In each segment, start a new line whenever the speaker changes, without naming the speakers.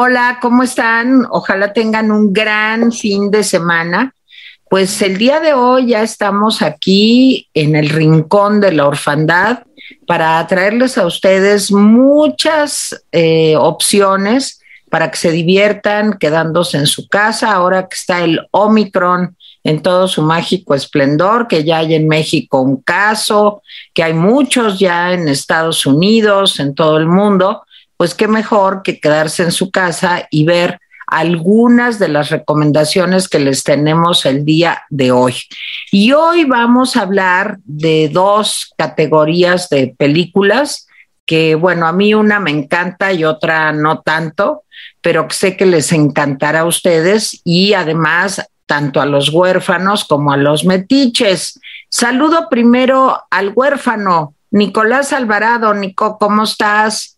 Hola, ¿cómo están? Ojalá tengan un gran fin de semana. Pues el día de hoy ya estamos aquí en el rincón de la orfandad para traerles a ustedes muchas eh, opciones para que se diviertan quedándose en su casa ahora que está el Omicron en todo su mágico esplendor, que ya hay en México un caso, que hay muchos ya en Estados Unidos, en todo el mundo pues qué mejor que quedarse en su casa y ver algunas de las recomendaciones que les tenemos el día de hoy. Y hoy vamos a hablar de dos categorías de películas que, bueno, a mí una me encanta y otra no tanto, pero sé que les encantará a ustedes y además tanto a los huérfanos como a los metiches. Saludo primero al huérfano, Nicolás Alvarado. Nico, ¿cómo estás?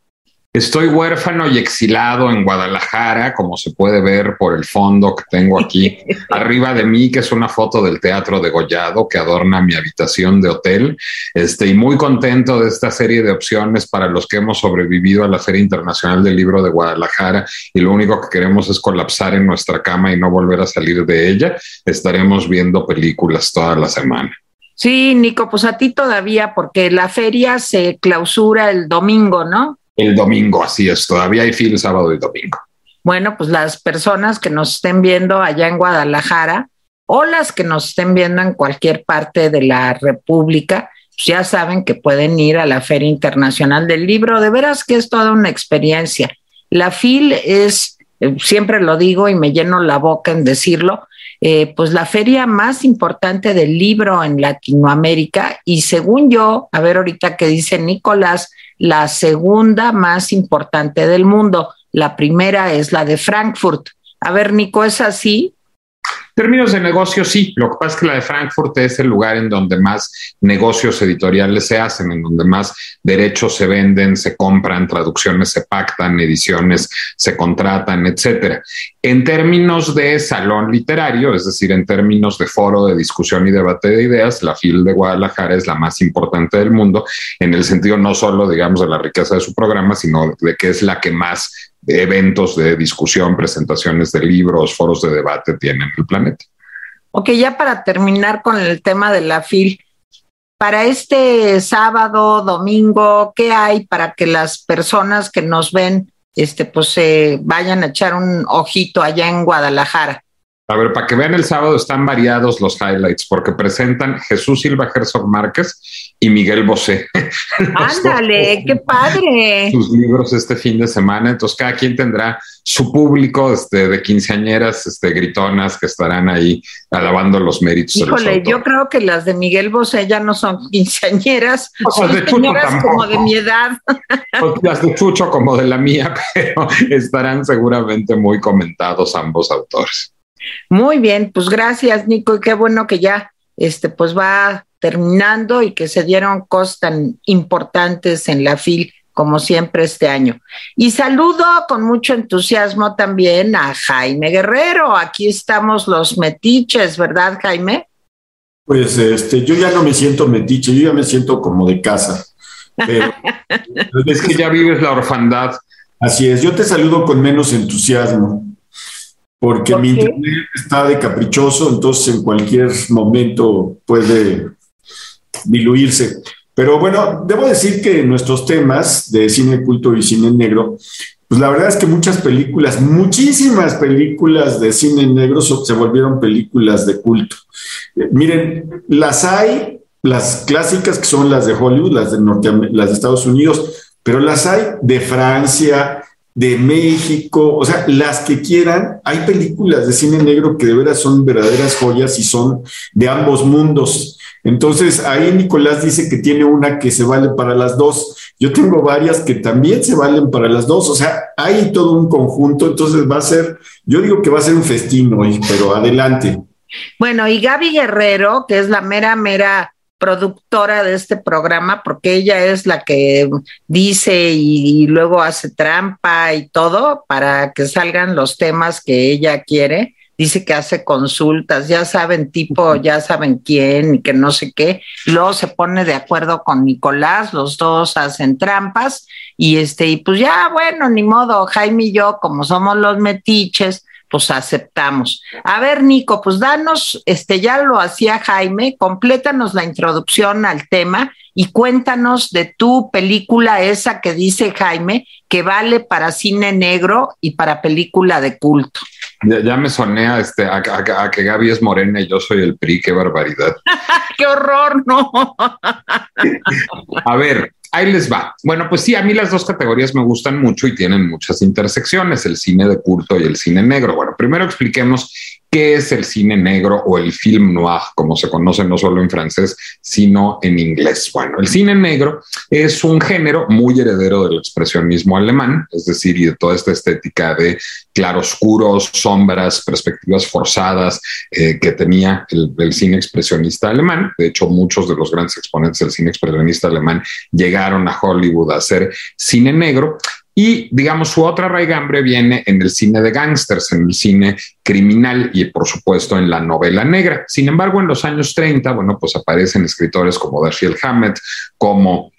Estoy huérfano y exilado en Guadalajara, como se puede ver por el fondo que tengo aquí arriba de mí, que es una foto del Teatro de Gollado que adorna mi habitación de hotel. Este, y muy contento de esta serie de opciones para los que hemos sobrevivido a la Feria Internacional del Libro de Guadalajara y lo único que queremos es colapsar en nuestra cama y no volver a salir de ella. Estaremos viendo películas toda la semana.
Sí, Nico, pues a ti todavía, porque la feria se clausura el domingo, ¿no?
El domingo, así es, todavía hay fin sábado y domingo.
Bueno, pues las personas que nos estén viendo allá en Guadalajara o las que nos estén viendo en cualquier parte de la República, pues ya saben que pueden ir a la Feria Internacional del Libro. De veras que es toda una experiencia. La FIL es, eh, siempre lo digo y me lleno la boca en decirlo, eh, pues la feria más importante del libro en Latinoamérica y según yo, a ver ahorita que dice Nicolás, la segunda más importante del mundo. La primera es la de Frankfurt. A ver, Nico, ¿es así?
Términos de negocio, sí. Lo que pasa es que la de Frankfurt es el lugar en donde más negocios editoriales se hacen, en donde más derechos se venden, se compran, traducciones se pactan, ediciones se contratan, etcétera. En términos de salón literario, es decir, en términos de foro de discusión y debate de ideas, la FIL de Guadalajara es la más importante del mundo, en el sentido no solo, digamos, de la riqueza de su programa, sino de que es la que más eventos de discusión, presentaciones de libros, foros de debate tienen el planeta.
Ok, ya para terminar con el tema de la FIL, para este sábado, domingo, ¿qué hay para que las personas que nos ven, este, pues se vayan a echar un ojito allá en Guadalajara?
A ver, para que vean el sábado están variados los highlights porque presentan Jesús Silva Herzog Márquez y Miguel Bosé.
Ándale, qué padre.
Sus libros este fin de semana. Entonces, cada quien tendrá su público este, de quinceañeras este, gritonas que estarán ahí alabando los méritos.
Híjole, yo creo que las de Miguel Bosé ya no son quinceañeras, son de como de mi edad.
Las de Chucho como de la mía, pero estarán seguramente muy comentados ambos autores.
Muy bien, pues gracias, Nico, y qué bueno que ya este pues va terminando y que se dieron cosas tan importantes en la FIL como siempre este año. Y saludo con mucho entusiasmo también a Jaime Guerrero. Aquí estamos los metiches, ¿verdad, Jaime?
Pues este, yo ya no me siento metiche, yo ya me siento como de casa. Pero,
es que ya vives la orfandad.
Así es, yo te saludo con menos entusiasmo porque mi internet está de caprichoso, entonces en cualquier momento puede diluirse. Pero bueno, debo decir que nuestros temas de cine culto y cine negro, pues la verdad es que muchas películas, muchísimas películas de cine negro se volvieron películas de culto. Eh, miren, las hay, las clásicas que son las de Hollywood, las de, Norte, las de Estados Unidos, pero las hay de Francia, de México, o sea, las que quieran. Hay películas de cine negro que de veras son verdaderas joyas y son de ambos mundos. Entonces, ahí Nicolás dice que tiene una que se vale para las dos. Yo tengo varias que también se valen para las dos. O sea, hay todo un conjunto. Entonces, va a ser, yo digo que va a ser un festín hoy, pero adelante.
Bueno, y Gaby Guerrero, que es la mera, mera productora de este programa, porque ella es la que dice y, luego hace trampa y todo para que salgan los temas que ella quiere. dice que hace consultas, ya saben, tipo, ya saben quién y que no sé qué. Luego se pone de acuerdo con Nicolás, los dos hacen trampas y este, y pues ya, bueno, ni modo, Jaime y yo, como somos los metiches, pues aceptamos. A ver, Nico, pues danos, este ya lo hacía Jaime, complétanos la introducción al tema y cuéntanos de tu película esa que dice Jaime, que vale para cine negro y para película de culto.
Ya, me soné a, este, a, que Gaby es morena y yo soy el PRI, qué barbaridad.
¡Qué horror, no!
a ver, ahí les va. Bueno, pues sí, a mí las dos categorías me gustan mucho y tienen muchas intersecciones, el cine de culto y el cine negro. Bueno, primero expliquemos qué es el cine negro o el film noir, como se conoce no solo en francés, sino en inglés. Bueno, el cine negro es un género muy heredero del expresionismo alemán, es decir, y de toda esta estética de claroscuros, sombras, perspectivas forzadas eh, que tenía el, el, cine expresionista alemán. De hecho, muchos de los grandes exponentes del cine expresionista alemán llegaron a Hollywood a hacer cine negro. Y digamos, su otra raigambre viene en el cine de gángsters, en el cine criminal y por supuesto en la novela negra. Sin embargo, en los años 30, bueno, pues aparecen escritores como Dashiell Hammett, como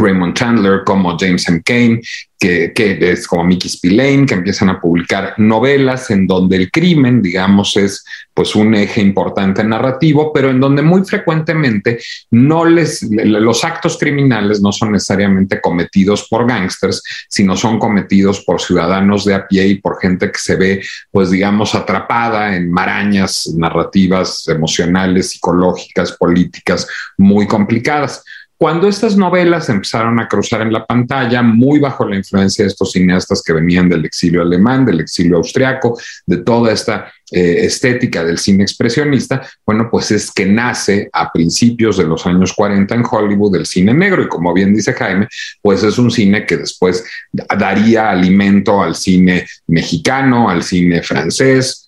Raymond Chandler, como James M. Kane, que, es como Mickey Spillane, que empiezan a publicar novelas en donde el crimen, digamos, es pues un eje importante narrativo, pero en donde muy frecuentemente no les, los actos criminales no son necesariamente cometidos por gángsters, sino son cometidos por ciudadanos de a pie y por gente que se ve, pues digamos, atrapada en marañas narrativas, emocionales, psicológicas, políticas muy complicadas. Cuando estas novelas empezaron a cruzar en la pantalla, muy bajo la influencia de estos cineastas que venían del exilio alemán, del exilio austriaco, de toda esta eh, estética del cine expresionista, bueno, pues es que nace a principios de los años 40 en Hollywood el cine negro. Y como bien dice Jaime, pues es un cine que después daría alimento al cine mexicano, al cine francés,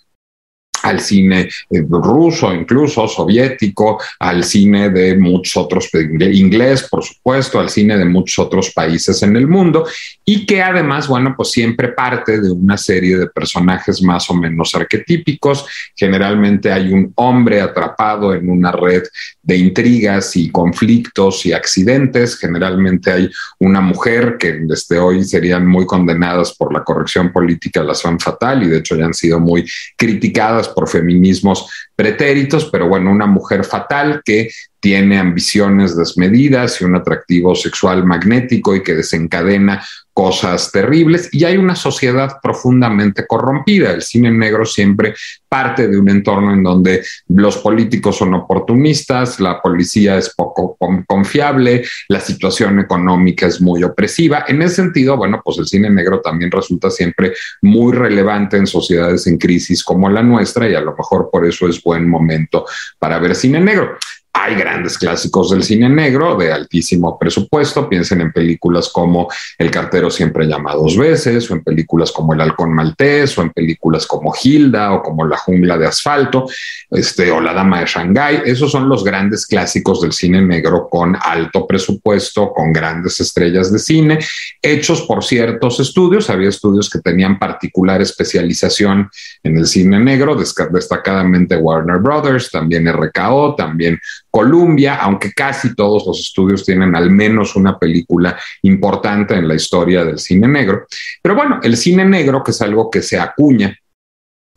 al cine eh, ruso, incluso soviético, al cine de muchos otros, inglés, por supuesto, al cine de muchos otros países en el mundo, y que además, bueno, pues siempre parte de una serie de personajes más o menos arquetípicos. Generalmente hay un hombre atrapado en una red de intrigas y conflictos y accidentes. Generalmente hay una mujer que desde hoy serían muy condenadas por la corrección política, la son fatal, y de hecho ya han sido muy criticadas por feminismos pretéritos, pero bueno, una mujer fatal que tiene ambiciones desmedidas y un atractivo sexual magnético y que desencadena cosas terribles y hay una sociedad profundamente corrompida. El cine negro siempre parte de un entorno en donde los políticos son oportunistas, la policía es poco confiable, la situación económica es muy opresiva. En ese sentido, bueno, pues el cine negro también resulta siempre muy relevante en sociedades en crisis como la nuestra y a lo mejor por eso es buen momento para ver cine negro. Hay grandes clásicos del cine negro de altísimo presupuesto. Piensen en películas como El cartero siempre llama dos veces, o en películas como El halcón maltés, o en películas como Hilda, o como La jungla de asfalto, este, o La dama de Shanghái. Esos son los grandes clásicos del cine negro con alto presupuesto, con grandes estrellas de cine, hechos por ciertos estudios. Había estudios que tenían particular especialización en el cine negro, destacadamente Warner Brothers, también RKO, también Columbia, aunque casi todos los estudios tienen al menos una película importante en la historia del cine negro. Pero bueno, el cine negro, que es algo que se acuña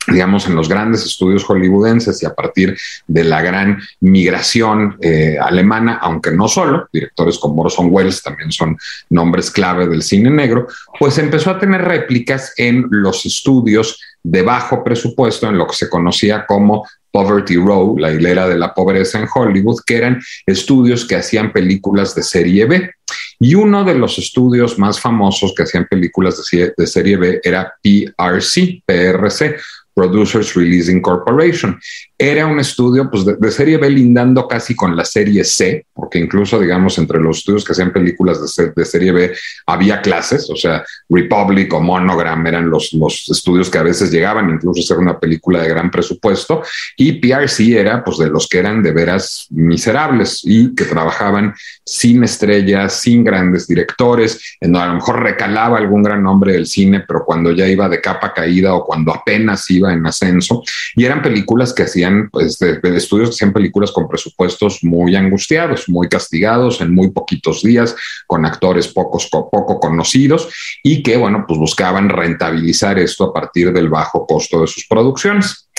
digamos, en los grandes estudios hollywoodenses y a partir de la gran migración eh, alemana, aunque no solo, directores como Orson Welles también son nombres clave del cine negro, pues empezó a tener réplicas en los estudios de bajo presupuesto, en lo que se conocía como Poverty Row, la hilera de la pobreza en Hollywood, que eran estudios que hacían películas de serie B. Y uno de los estudios más famosos que hacían películas de, serie B era PRC, PRC, Producers Releasing Corporation. Era un estudio pues, de, serie B lindando casi con la serie C, porque incluso, digamos, entre los estudios que hacían películas de, de serie B había clases, o sea, Republic o Monogram eran los, los estudios que a veces llegaban incluso a ser una película de gran presupuesto, y PRC era pues de los que eran de veras miserables y que trabajaban sin estrellas, sin grandes directores, en donde a lo mejor recalaba algún gran nombre del cine, pero cuando ya iba de capa caída o cuando apenas iba en ascenso y eran películas que hacían, pues, estudios que hacían películas con presupuestos muy angustiados, muy castigados en muy poquitos días, con actores pocos, poco conocidos y que, bueno, pues buscaban rentabilizar esto a partir del bajo costo de sus producciones.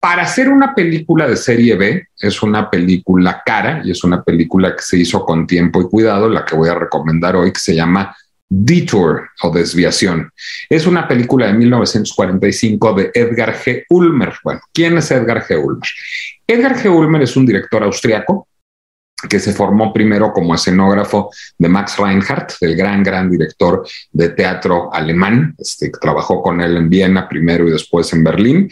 Para hacer una película de serie B es una película cara y es una película que se hizo con tiempo y cuidado, la que voy a recomendar hoy, que se llama Detour o Desviación. Es una película de 1945 de Edgar G. Ulmer. Bueno, ¿quién es Edgar G. Ulmer? Edgar G. Ulmer es un director austriaco que se formó primero como escenógrafo de Max Reinhardt, el gran, gran director de teatro alemán. Este, trabajó con él en Viena primero y después en Berlín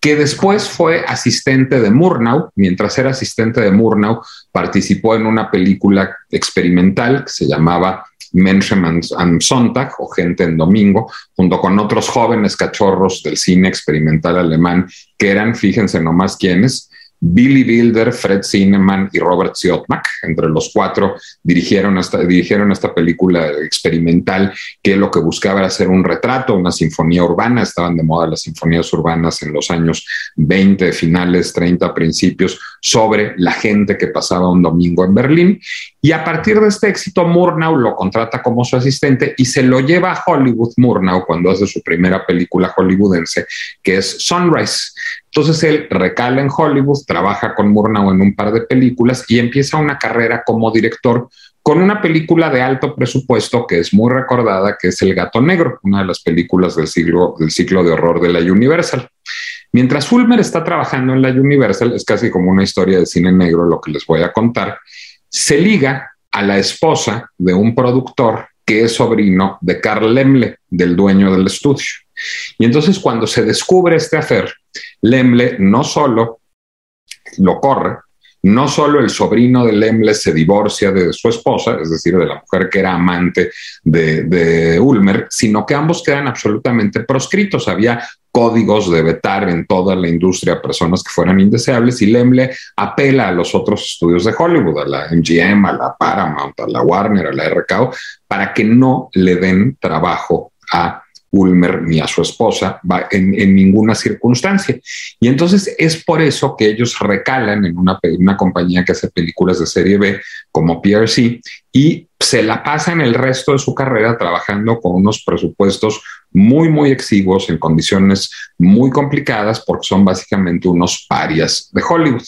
que después fue asistente de Murnau. Mientras era asistente de Murnau, participó en una película experimental que se llamaba Menschen and Sonntag o Gente en Domingo, junto con otros jóvenes cachorros del cine experimental alemán que eran, fíjense nomás quiénes, Billy Bilder, Fred Zinnemann y Robert Siotmak, entre los cuatro, dirigieron esta, dirigieron esta película experimental que lo que buscaba era hacer un retrato, una sinfonía urbana. Estaban de moda las sinfonías urbanas en los años 20, finales, 30, principios, sobre la gente que pasaba un domingo en Berlín. Y a partir de este éxito, Murnau lo contrata como su asistente y se lo lleva a Hollywood, Murnau, cuando hace su primera película hollywoodense, que es Sunrise. Entonces él recala en Hollywood, trabaja con Murnau en un par de películas y empieza una carrera como director con una película de alto presupuesto que es muy recordada, que es El Gato Negro, una de las películas del, siglo, del ciclo de horror de la Universal. Mientras Ulmer está trabajando en la Universal, es casi como una historia de cine negro lo que les voy a contar, se liga a la esposa de un productor que es sobrino de Carl Lemle, del dueño del estudio. Y entonces cuando se descubre este afer, Lemle no solo lo corre, no solo el sobrino de Lemle se divorcia de su esposa, es decir, de la mujer que era amante de, Ulmer, sino que ambos quedan absolutamente proscritos. Había códigos de vetar en toda la industria a personas que fueran indeseables y Lemle apela a los otros estudios de Hollywood, a la MGM, a la Paramount, a la Warner, a la RKO, para que no le den trabajo a Ulmer ni a su esposa en, ninguna circunstancia. Y entonces es por eso que ellos recalan en una, una compañía que hace películas de serie B como PRC y se la pasan el resto de su carrera trabajando con unos presupuestos muy, muy exiguos en condiciones muy complicadas porque son básicamente unos parias de Hollywood.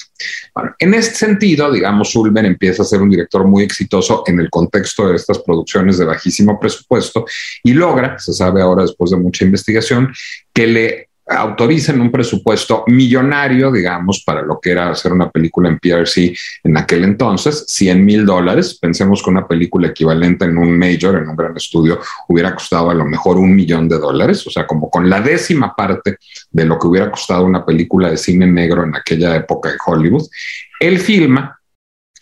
Bueno, en este sentido, digamos, Ulmer empieza a ser un director muy exitoso en el contexto de estas producciones de bajísimo presupuesto y logra, se sabe ahora después de mucha investigación, que le autoricen un presupuesto millonario, digamos, para lo que era hacer una película en PRC en aquel entonces, 100 mil dólares. Pensemos que una película equivalente en un major, en un gran estudio, hubiera costado a lo mejor un millón de dólares, o sea, como con la décima parte de lo que hubiera costado una película de cine negro en aquella época en Hollywood. Él filma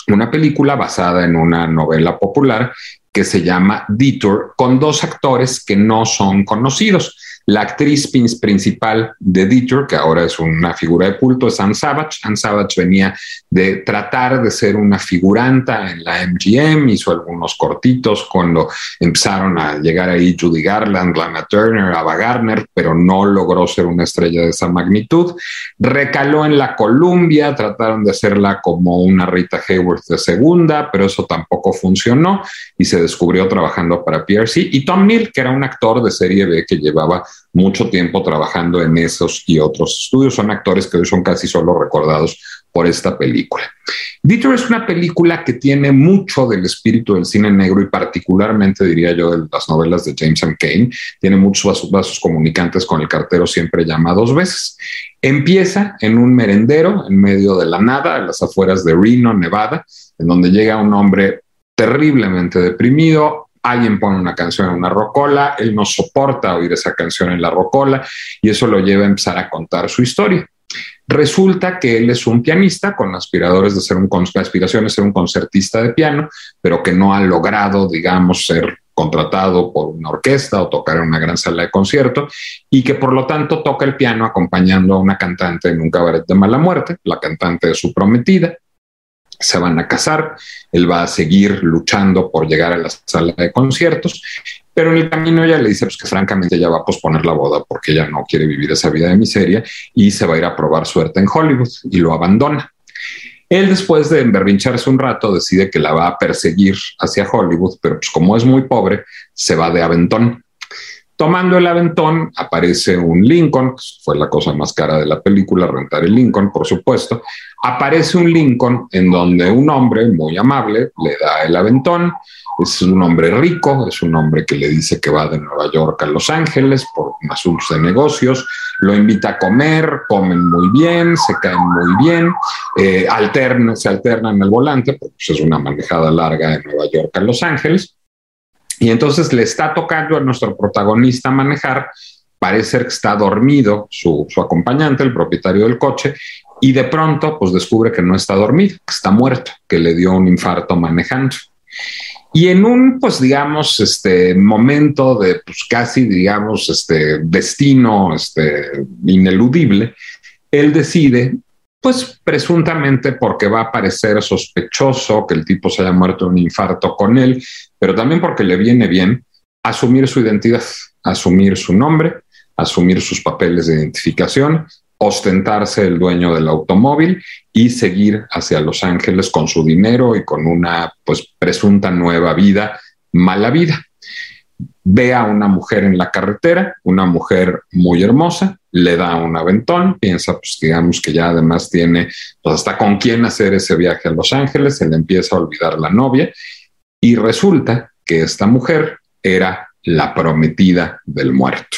una película basada en una novela popular que se llama Detour, con dos actores que no son conocidos. La actriz principal de Dieter, que ahora es una figura de culto, es Anne Savage. Anne Savage venía de tratar de ser una figuranta en la MGM, hizo algunos cortitos cuando empezaron a llegar ahí Judy Garland, Lana Turner, Ava Gardner, pero no logró ser una estrella de esa magnitud. Recaló en la Columbia, trataron de hacerla como una Rita Hayworth de segunda, pero eso tampoco funcionó y se descubrió trabajando para PRC. Y Tom Neal, que era un actor de serie B que llevaba mucho tiempo trabajando en esos y otros estudios. Son actores que hoy son casi solo recordados por esta película. Dieter es una película que tiene mucho del espíritu del cine negro y particularmente, diría yo, de las novelas de James M. Cain. Tiene muchos vasos, comunicantes con el cartero siempre llama dos veces. Empieza en un merendero en medio de la nada, a las afueras de Reno, Nevada, en donde llega un hombre terriblemente deprimido, alguien pone una canción en una rocola, él no soporta oír esa canción en la rocola y eso lo lleva a empezar a contar su historia. Resulta que él es un pianista con aspiradores de ser un, aspiraciones de ser un concertista de piano, pero que no ha logrado, digamos, ser contratado por una orquesta o tocar en una gran sala de concierto y que por lo tanto toca el piano acompañando a una cantante en un cabaret de mala muerte, la cantante de su prometida, se van a casar, él va a seguir luchando por llegar a la sala de conciertos, pero en el camino ella le dice pues, que francamente ya va a posponer la boda porque ella no quiere vivir esa vida de miseria y se va a ir a probar suerte en Hollywood y lo abandona. Él después de emberrincharse un rato decide que la va a perseguir hacia Hollywood, pero pues como es muy pobre, se va de aventón. Tomando el aventón aparece un Lincoln, fue la cosa más cara de la película, rentar el Lincoln, por supuesto. Aparece un Lincoln en donde un hombre muy amable le da el aventón, es un hombre rico, es un hombre que le dice que va de Nueva York a Los Ángeles por asuntos de negocios, lo invita a comer, comen muy bien, se caen muy bien, eh, se alternan el volante, porque pues, es una manejada larga de Nueva York a Los Ángeles. Y entonces le está tocando a nuestro protagonista manejar, parece que está dormido su, su acompañante, el propietario del coche, y de pronto pues descubre que no está dormido, que está muerto, que le dio un infarto manejando. Y en un, pues digamos, este momento de pues, casi, digamos, este destino este, ineludible, él decide, pues presuntamente porque va a parecer sospechoso que el tipo se haya muerto de un infarto con él, pero también porque le viene bien asumir su identidad, asumir su nombre, asumir sus papeles de identificación ostentarse el dueño del automóvil y seguir hacia Los Ángeles con su dinero y con una pues presunta nueva vida, mala vida. Ve a una mujer en la carretera, una mujer muy hermosa, le da un aventón, piensa pues digamos que ya además tiene pues hasta con quién hacer ese viaje a Los Ángeles, se le empieza a olvidar la novia y resulta que esta mujer era la prometida del muerto.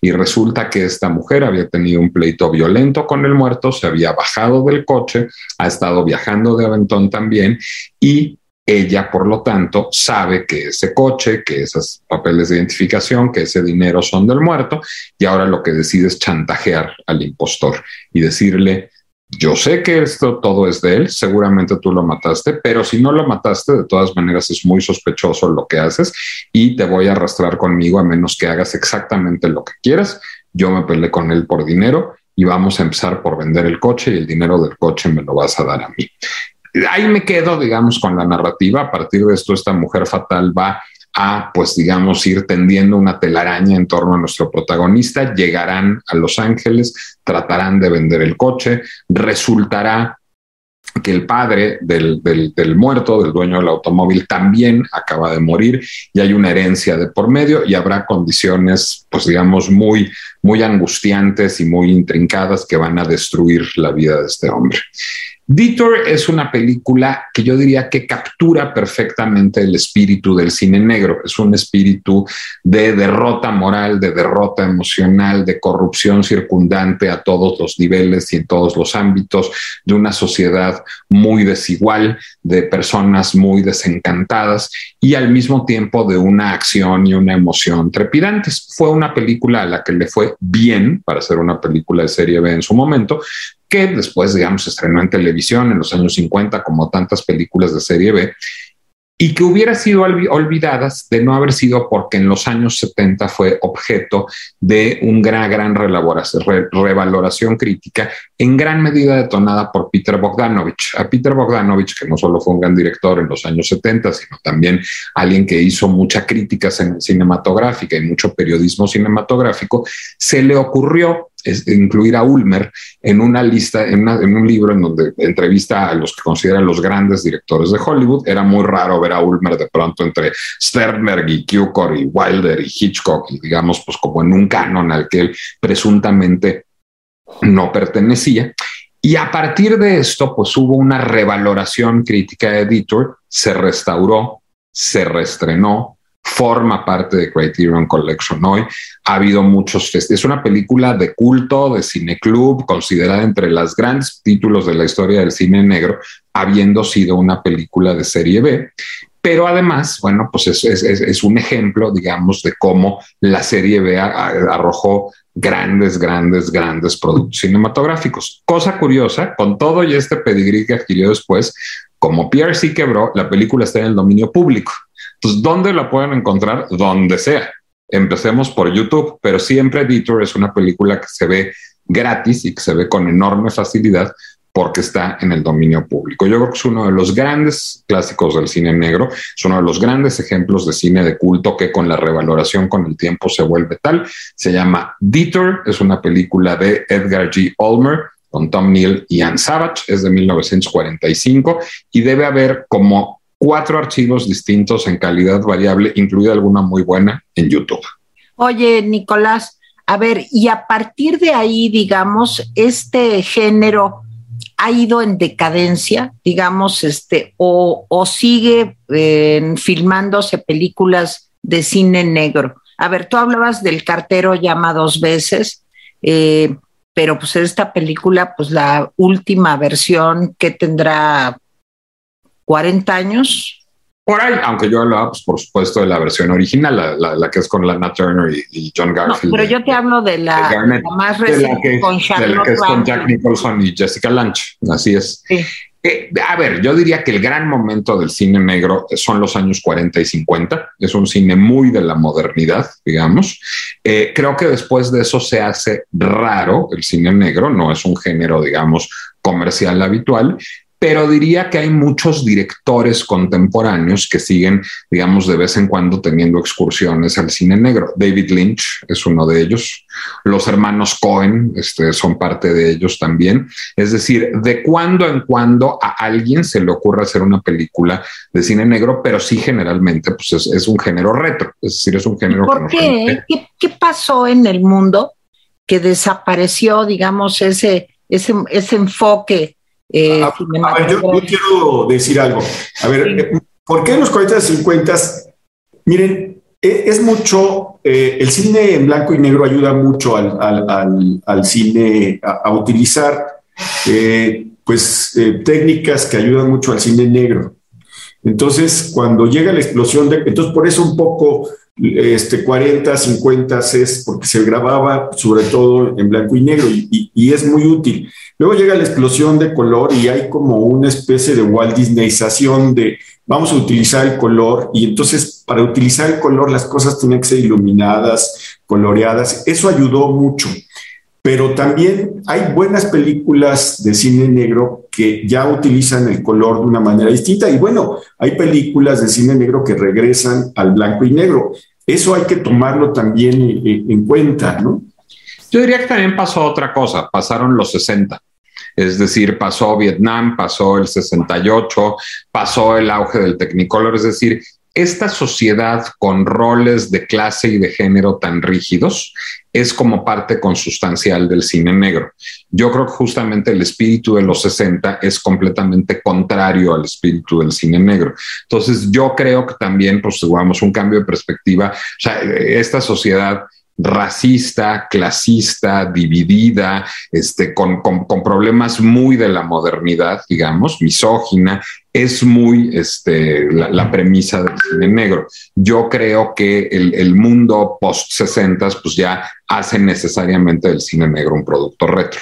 Y resulta que esta mujer había tenido un pleito violento con el muerto, se había bajado del coche, ha estado viajando de aventón también y ella, por lo tanto, sabe que ese coche, que esos papeles de identificación, que ese dinero son del muerto y ahora lo que decide es chantajear al impostor y decirle, yo sé que esto todo es de él, seguramente tú lo mataste, pero si no lo mataste, de todas maneras es muy sospechoso lo que haces y te voy a arrastrar conmigo a menos que hagas exactamente lo que quieras. Yo me peleé con él por dinero y vamos a empezar por vender el coche y el dinero del coche me lo vas a dar a mí. Ahí me quedo, digamos, con la narrativa. A partir de esto, esta mujer fatal va a, pues digamos, ir tendiendo una telaraña en torno a nuestro protagonista, llegarán a Los Ángeles, tratarán de vender el coche, resultará que el padre del, del, muerto, del dueño del automóvil, también acaba de morir y hay una herencia de por medio y habrá condiciones, pues digamos, muy, muy angustiantes y muy intrincadas que van a destruir la vida de este hombre. Detour es una película que yo diría que captura perfectamente el espíritu del cine negro. Es un espíritu de derrota moral, de derrota emocional, de corrupción circundante a todos los niveles y en todos los ámbitos, de una sociedad muy desigual, de personas muy desencantadas y al mismo tiempo de una acción y una emoción trepidantes. Fue una película a la que le fue bien para ser una película de serie B en su momento, que después, digamos, se estrenó en televisión en los años 50, como tantas películas de serie B, y que hubiera sido olvidadas de no haber sido porque en los años 70 fue objeto de una gran revaloración crítica, en gran medida detonada por Peter Bogdanovich. A Peter Bogdanovich, que no solo fue un gran director en los años 70, sino también alguien que hizo mucha crítica cinematográfica y mucho periodismo cinematográfico, se le ocurrió incluir a Ulmer en una lista, en, un libro en donde entrevista a los que consideran los grandes directores de Hollywood. Era muy raro ver a Ulmer de pronto entre Sternberg y Cukor y Wilder y Hitchcock, digamos, pues como en un canon al que él presuntamente no pertenecía. Y a partir de esto, pues hubo una revaloración crítica de Editor, se restauró, se reestrenó, forma parte de Criterion Collection hoy. Ha habido muchos Es una película de culto, de cine club, considerada entre las grandes títulos de la historia del cine negro, habiendo sido una película de serie B. Pero además, bueno, pues es, es, un ejemplo, digamos, de cómo la serie B arrojó grandes, grandes, grandes productos cinematográficos. Cosa curiosa, con todo y este pedigrí que adquirió después, como PRC quebró, la película está en el dominio público. Pues, ¿dónde la pueden encontrar? Donde sea. Empecemos por YouTube, pero siempre Detour es una película que se ve gratis y que se ve con enorme facilidad porque está en el dominio público. Yo creo que es uno de los grandes clásicos del cine negro, es uno de los grandes ejemplos de cine de culto que con la revaloración con el tiempo se vuelve tal. Se llama Dieter, es una película de Edgar G. Ulmer con Tom Neal y Anne Savage, es de 1945 y debe haber como cuatro archivos distintos en calidad variable, incluida alguna muy buena en YouTube.
Oye, Nicolás, a ver, y a partir de ahí, digamos, este género ha ido en decadencia, digamos, este, o, sigue eh, filmándose películas de cine negro. A ver, tú hablabas del cartero llama dos veces, eh, pero pues esta película, pues la última versión que tendrá 40 años.
Por ahí, aunque yo hablaba, pues, por supuesto, de la versión original, la, que es con Lana Turner y, John Garfield.
pero yo te hablo de la, más reciente con
De la que es con Jack Nicholson y Jessica Lange, así es. Sí. Eh, a ver, yo diría que el gran momento del cine negro son los años 40 y 50. Es un cine muy de la modernidad, digamos. Eh, creo que después de eso se hace raro el cine negro, no es un género, digamos, comercial habitual pero diría que hay muchos directores contemporáneos que siguen, digamos, de vez en cuando teniendo excursiones al cine negro. David Lynch es uno de ellos. Los hermanos Cohen este, son parte de ellos también. Es decir, de cuando en cuando a alguien se le ocurre hacer una película de cine negro, pero sí generalmente pues es, un género retro. Es decir, es un género...
¿Por qué? qué? ¿Qué pasó en el mundo que desapareció, digamos, ese, ese, ese enfoque?
Eh, a, ver, yo, quiero decir algo. A ver, eh, ¿por qué en los 40 y 50? Miren, e, es mucho, eh, el cine en blanco y negro ayuda mucho al, al, al, cine a, utilizar pues técnicas que ayudan mucho al cine negro. Entonces, cuando llega la explosión de, entonces por eso un poco este 40, 50 es porque se grababa sobre todo en blanco y negro y, es muy útil. Luego llega la explosión de color y hay como una especie de Walt Disneyización de vamos a utilizar el color y entonces para utilizar el color las cosas tenían que ser iluminadas, coloreadas. Eso ayudó mucho. Pero también hay buenas películas de cine negro que ya utilizan el color de una manera distinta. Y bueno, hay películas de cine negro que regresan al blanco y negro. Eso hay que tomarlo también en cuenta, ¿no?
Yo diría que también pasó otra cosa, pasaron los 60. Es decir, pasó Vietnam, pasó el 68, pasó el auge del Technicolor, es decir, esta sociedad con roles de clase y de género tan rígidos es como parte consustancial del cine negro. Yo creo que justamente el espíritu de los 60 es completamente contrario al espíritu del cine negro. Entonces, yo creo que también, pues, un cambio de perspectiva, o sea, esta sociedad racista, clasista, dividida, este, con, problemas muy de la modernidad, digamos, misógina, es muy este, la, premisa del cine negro. Yo creo que el, mundo post 60 pues ya hace necesariamente del cine negro un producto retro.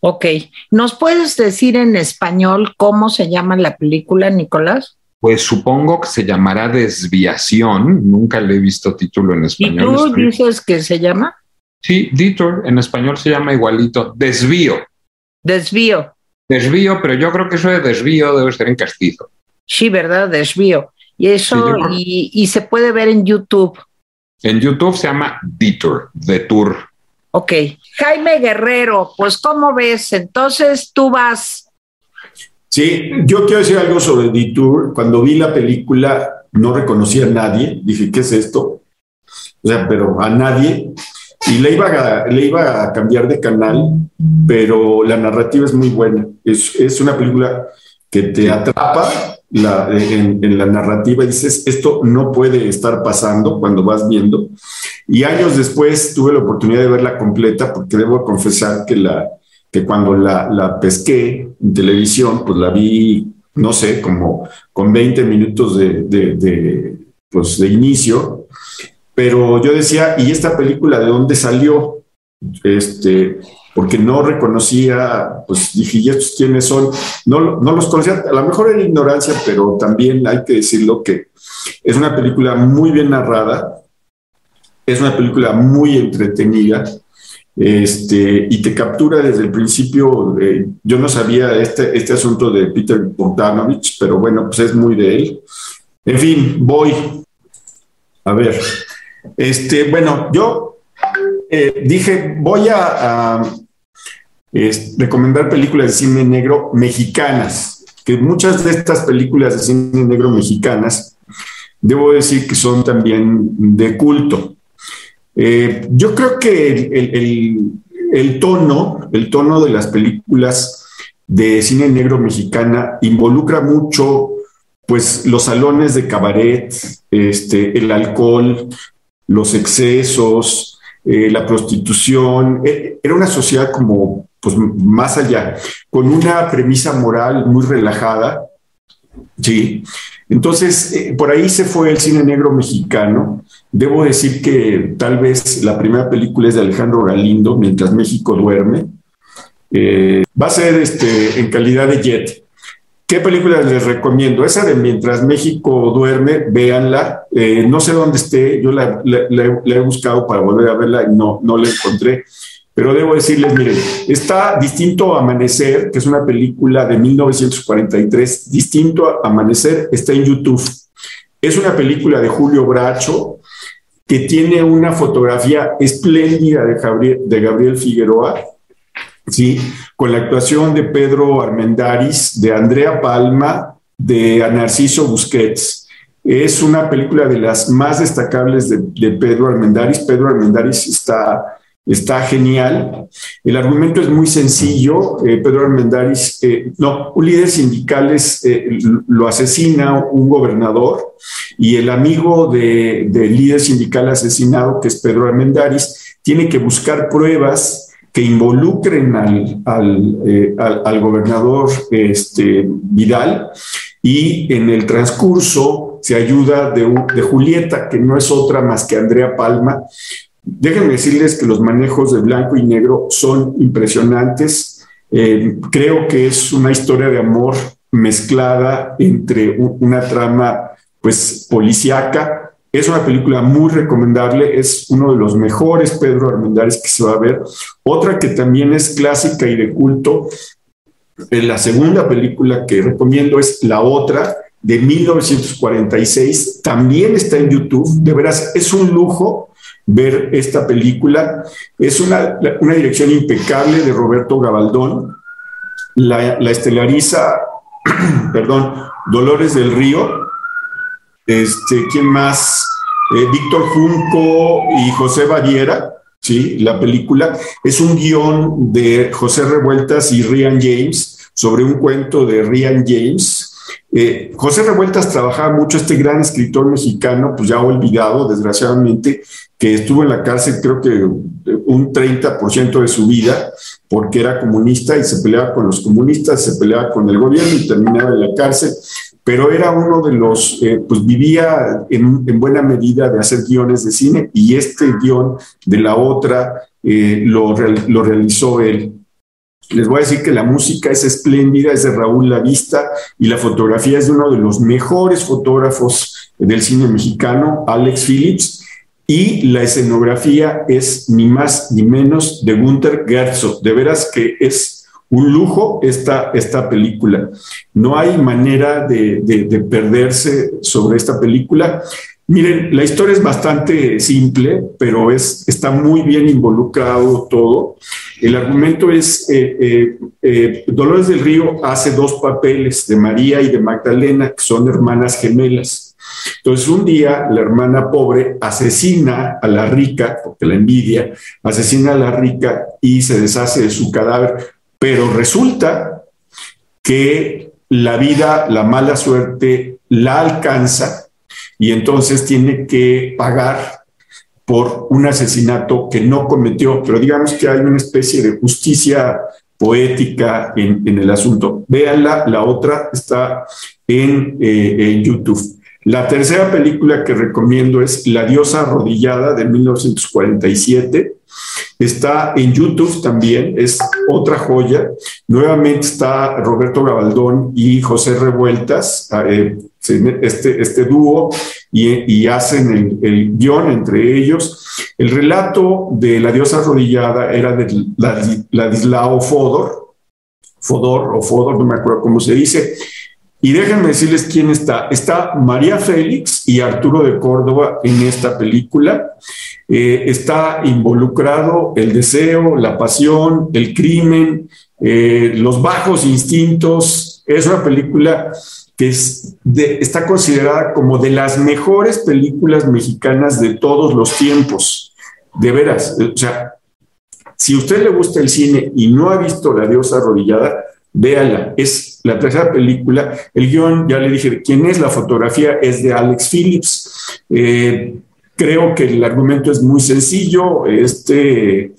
Ok, ¿nos puedes decir en español cómo se llama la película, Nicolás?
Pues supongo que se llamará Desviación. Nunca le he visto título en español.
¿Y tú dices que se llama?
Sí, Detour. En español se llama igualito. Desvío.
Desvío.
Desvío, pero yo creo que eso de desvío debe ser en castizo.
Sí, ¿verdad? Desvío. Y eso, y, se puede ver en YouTube.
En YouTube se llama Detour, Detour.
Ok. Jaime Guerrero, pues, ¿cómo ves? Entonces tú vas
Sí, yo quiero decir algo sobre Detour. Cuando vi la película no reconocí a nadie. Dije, ¿qué es esto? O sea, pero a nadie. Y le iba a, le iba a cambiar de canal, pero la narrativa es muy buena. Es, es una película que te atrapa la, en, en, la narrativa dices, esto no puede estar pasando cuando vas viendo. Y años después tuve la oportunidad de verla completa porque debo confesar que la, que cuando la, la, pesqué en televisión, pues la vi, no sé, como con 20 minutos de, de, pues de inicio, pero yo decía, ¿y esta película de dónde salió? Este, porque no reconocía, pues dije, ¿y estos quiénes son? No, no los conocía, a lo mejor era ignorancia, pero también hay que decirlo que es una película muy bien narrada, es una película muy entretenida, este, y te captura desde el principio. yo no sabía este, este asunto de Peter Bogdanovich, pero bueno, pues es muy de él. En fin, voy. A ver, este, bueno, yo eh, dije, voy a, recomendar películas de cine negro mexicanas, que muchas de estas películas de cine negro mexicanas, debo decir que son también de culto. Eh, yo creo que el, tono, el tono de las películas de cine negro mexicana involucra mucho pues los salones de cabaret, este, el alcohol, los excesos, eh, la prostitución. Eh, era una sociedad como pues más allá, con una premisa moral muy relajada. Sí. Entonces, por ahí se fue el cine negro mexicano. Debo decir que tal vez la primera película es de Alejandro Galindo, Mientras México duerme. va a ser este, en calidad de jet. ¿Qué película les recomiendo? Esa de Mientras México duerme, véanla. Eh, no sé dónde esté, yo la, he buscado para volver a verla y no, no la encontré. Pero debo decirles, miren, está Distinto Amanecer, que es una película de 1943. Distinto Amanecer está en YouTube. Es una película de Julio Bracho que tiene una fotografía espléndida de Gabriel, Figueroa ¿sí? con la actuación de Pedro Armendaris, de Andrea Palma, de Narciso Busquets. Es una película de las más destacables de, Pedro Armendaris. Pedro Armendaris está, está genial. El argumento es muy sencillo. Eh, Pedro Armendaris, eh, no, un líder sindical eh, lo asesina un gobernador y el amigo del líder sindical asesinado, que es Pedro Armendaris, tiene que buscar pruebas que involucren al, eh, gobernador este, Vidal y en el transcurso se ayuda de, de, Julieta, que no es otra más que Andrea Palma. Déjenme decirles que los manejos de blanco y negro son impresionantes. Eh, creo que es una historia de amor mezclada entre una trama pues policíaca es una película muy recomendable, es uno de los mejores Pedro Armendáriz que se va a ver. Otra que también es clásica y de culto, eh, la segunda película que recomiendo es La Otra, de 1946, también está en YouTube. De veras, es un lujo ver esta película. Es una, dirección impecable de Roberto Gabaldón. La, la estelariza, perdón, Dolores del Río, este, ¿quién más? Eh, Víctor Junco y José Valliera, ¿sí? La película es un guion de José Revueltas y Rian James sobre un cuento de Rian James. Eh, José Revueltas trabajaba mucho, este gran escritor mexicano, pues ya olvidado, desgraciadamente, que estuvo en la cárcel creo que un 30% de su vida porque era comunista y se peleaba con los comunistas, se peleaba con el gobierno y terminaba en la cárcel pero era uno de los, eh, pues vivía en, buena medida de hacer guiones de cine y este guion de la otra eh, lo, lo realizó él. Les voy a decir que la música es espléndida, es de Raúl Lavista y la fotografía es de uno de los mejores fotógrafos del cine mexicano, Alex Phillips, y la escenografía es ni más ni menos de Gunther Herzog. De veras que es un lujo esta, esta película. No hay manera de, perderse sobre esta película. Miren, la historia es bastante simple, pero es, está muy bien involucrado todo. El argumento es, eh, eh, eh, Dolores del Río hace dos papeles de María y de Magdalena, que son hermanas gemelas. Entonces un día la hermana pobre asesina a la rica, porque la envidia, asesina a la rica y se deshace de su cadáver pero resulta que la vida, la mala suerte la alcanza y entonces tiene que pagar por un asesinato que no cometió, pero digamos que hay una especie de justicia poética en, el asunto. Véanla, la otra está en, eh, en YouTube. La tercera película que recomiendo es La diosa arrodillada de 1947. Está en YouTube también, es otra joya. Nuevamente está Roberto Gabaldón y José Revueltas. Eh, este, este dúo y, hacen el, el, entre ellos. El relato de la diosa arrodillada era de Ladislao Fodor, Fodor o Fodor, no me acuerdo cómo se dice. Y déjenme decirles quién está. Está María Félix y Arturo de Córdoba en esta película. Eh, está involucrado el deseo, la pasión, el crimen, eh, los bajos instintos. Es una película que es está considerada como de las mejores películas mexicanas de todos los tiempos. De veras, o sea, si usted le gusta el cine y no ha visto La diosa arrodillada, véala. Es la tercera película. El guion, ya le dije quién es, la fotografía es de Alex Phillips. Eh, creo que el argumento es muy sencillo. Este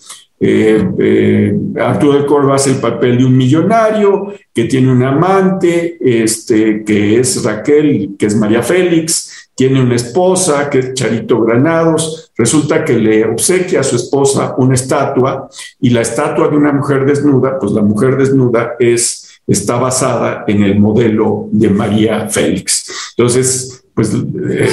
eh, eh, Arturo de Córdoba hace el papel de un millonario que tiene un amante, este, que es Raquel, que es María Félix, tiene una esposa que es Charito Granados, resulta que le obsequia a su esposa una estatua y la estatua de una mujer desnuda, pues la mujer desnuda es, está basada en el modelo de María Félix. Entonces, pues eh,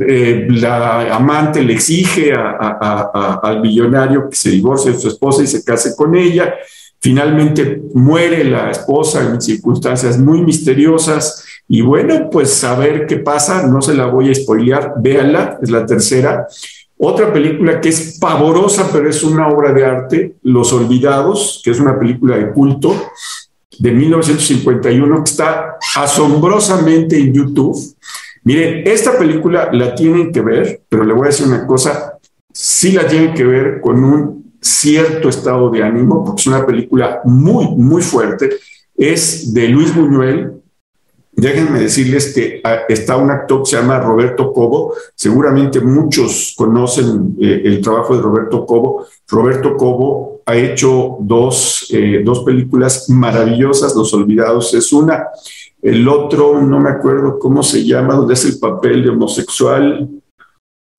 eh, la amante le exige al millonario que se divorcie de su esposa y se case con ella. Finalmente muere la esposa en circunstancias muy misteriosas. Y bueno, pues a ver qué pasa, no se la voy a spoilear, véanla, es la tercera. Otra película que es pavorosa, pero es una obra de arte, Los Olvidados, que es una película de culto de 1951, que está asombrosamente en YouTube Miren, esta película la tienen que ver, pero le voy a decir una cosa, sí la tienen que ver con un cierto estado de ánimo, porque es una película muy, muy fuerte. Es de Luis Buñuel. Déjenme decirles que ah, está un actor que se llama Roberto Cobo. Seguramente muchos conocen eh, el trabajo de Roberto Cobo. Roberto Cobo ha hecho dos, eh, dos películas maravillosas. Los Olvidados es una el otro, no me acuerdo cómo se llama, donde es el papel de homosexual.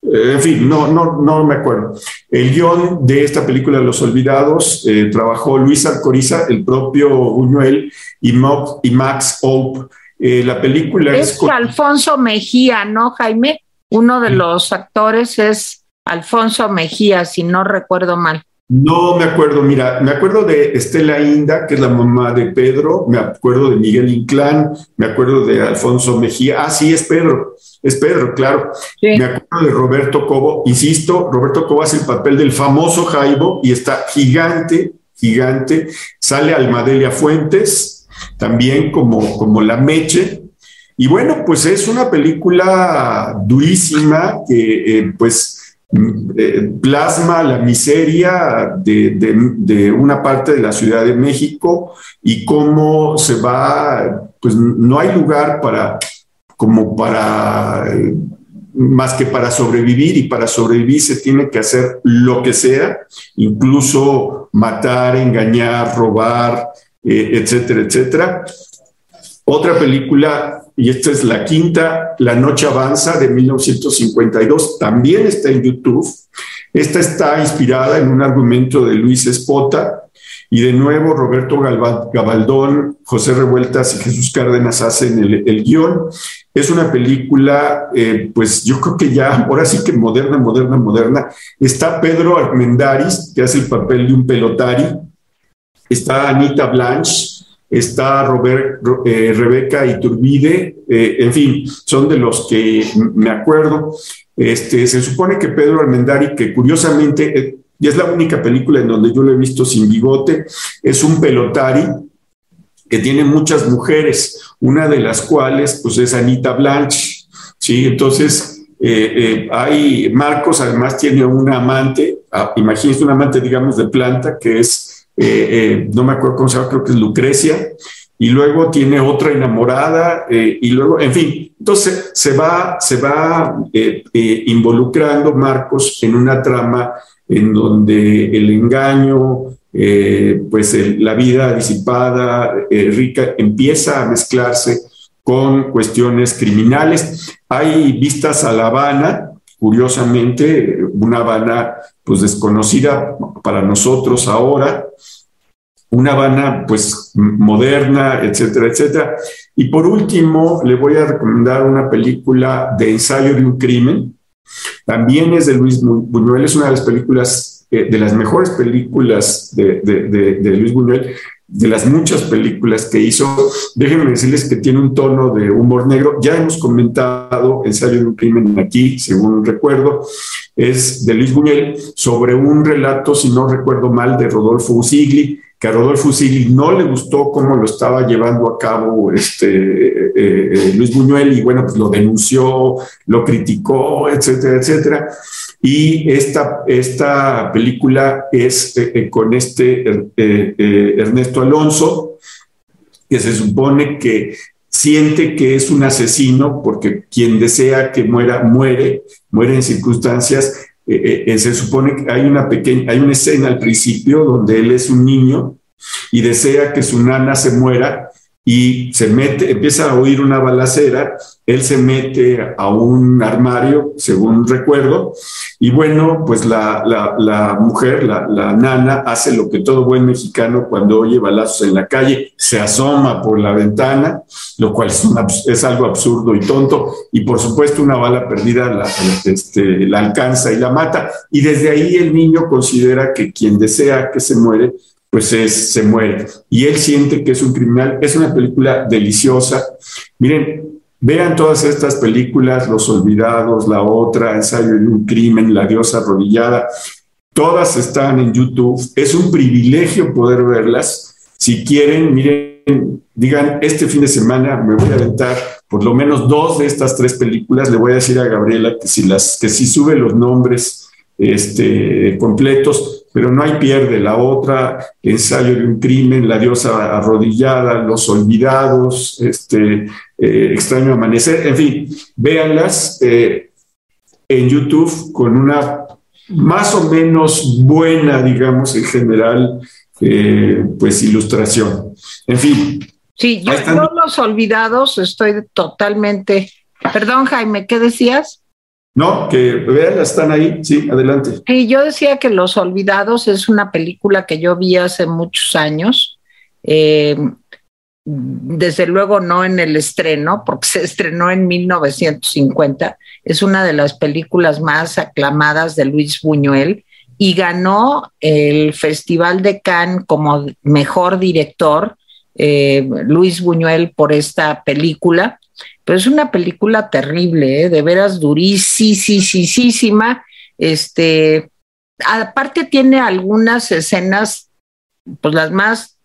Eh, en fin, no, no, no me acuerdo. El guion de esta película Los Olvidados eh, trabajó Luis Alcoriza, el propio Buñuel y, y Max Hope. Eh, la película
es, es Alfonso Mejía, ¿no, Jaime? Uno de los actores es Alfonso Mejía, si no recuerdo mal.
No me acuerdo, mira, me acuerdo de Estela Inda, que es la mamá de Pedro, me acuerdo de Miguel Inclán, me acuerdo de Alfonso Mejía, ah, sí, es Pedro, es Pedro, claro. Me acuerdo de Roberto Cobo, insisto, Roberto Cobo hace el papel del famoso Jaibo y está gigante, gigante. Sale Almadelia Fuentes, también como, como la Meche. Y bueno, pues es una película durísima que, eh, pues, eh, plasma la miseria de, una parte de la Ciudad de México y cómo se va, pues no hay lugar para, como para, eh, más que para sobrevivir y para sobrevivir se tiene que hacer lo que sea, incluso matar, engañar, robar, eh, etcétera, etcétera. Otra película, y esta es la quinta, La Noche Avanza de 1952, también está en YouTube. Esta está inspirada en un argumento de Luis Espota y de nuevo Roberto Gabaldón, José Revueltas y Jesús Cárdenas hacen el, el guion. Es una película, eh, pues yo creo que ya, ahora sí que moderna, moderna, moderna. Está Pedro Armendáriz, que hace el papel de un pelotari. Está Anita Blanche, está Robert, eh, Rebeca Iturbide, eh, en fin, son de los que me acuerdo. Este, se supone que Pedro Armendari, que curiosamente, eh, y es la única película en donde yo lo he visto sin bigote, es un pelotari que tiene muchas mujeres, una de las cuales pues es Anita Blanche, ¿sí? Entonces, hay, Marcos además tiene una amante, ah, imagínense un amante, digamos, de planta, que es eh, eh, no me acuerdo cómo se llama, creo que es Lucrecia, y luego tiene otra enamorada, eh, y luego, en fin, entonces se va, se va involucrando Marcos en una trama en donde el engaño, pues la vida disipada, rica, empieza a mezclarse con cuestiones criminales. Hay vistas a La Habana, curiosamente, una Habana pues desconocida para nosotros ahora, una Habana pues moderna, etcétera, etcétera. Y por último, le voy a recomendar una película de ensayo de un crimen. También es de Luis Buñuel, es una de las películas, eh, de las mejores películas de, de Luis Buñuel de las muchas películas que hizo, déjenme decirles que tiene un tono de humor negro. Ya hemos comentado Ensayo de un crimen aquí, según recuerdo, es de Luis Buñuel, sobre un relato, si no recuerdo mal, de Rodolfo Usigli, que a Rodolfo Usigli no le gustó cómo lo estaba llevando a cabo este, eh, eh, Luis Buñuel y bueno, pues lo denunció, lo criticó, etcétera, etcétera. Y esta, esta película es eh, eh, con este eh, Ernesto Alonso, que se supone que siente que es un asesino porque quien desea que muera, muere, muere en circunstancias. Se supone que hay una pequeña, hay una escena al principio donde él es un niño y desea que su nana se muera y se mete, empieza a oír una balacera, él se mete a un armario, según recuerdo, y bueno, pues la, la, mujer, la, nana, hace lo que todo buen mexicano cuando oye balazos en la calle, se asoma por la ventana, lo cual es, es algo absurdo y tonto, y por supuesto una bala perdida la, este, la alcanza y la mata, y desde ahí el niño considera que quien desea que se muere, pues es, se muere. Y él siente que es un criminal. Es una película deliciosa. Miren, vean todas estas películas, Los Olvidados, La Otra, Ensayo de un Crimen, La Diosa Arrodillada. Todas están en YouTube. Es un privilegio poder verlas. Si quieren, miren, digan, este fin de semana me voy a aventar por lo menos dos de estas tres películas. Le voy a decir a Gabriela que si, las, que si sube los nombres este, completos, pero no hay pierde. La otra, ensayo de un crimen, la diosa arrodillada, los olvidados, este, eh, extraño amanecer, en fin, véanlas eh, en YouTube con una más o menos buena, digamos, en general, eh, pues ilustración. En fin.
Sí, yo, yo los olvidados estoy totalmente... Perdón, Jaime, ¿qué decías?
No, que vean, están ahí, sí, adelante.
Y yo decía que Los Olvidados es una película que yo vi hace muchos años. Eh, desde luego no en el estreno, porque se estrenó en 1950. Es una de las películas más aclamadas de Luis Buñuel y ganó el Festival de Cannes como mejor director, eh, Luis Buñuel, por esta película. Pero es una película terrible, ¿eh? de veras durísima. Este, aparte tiene algunas escenas, pues las más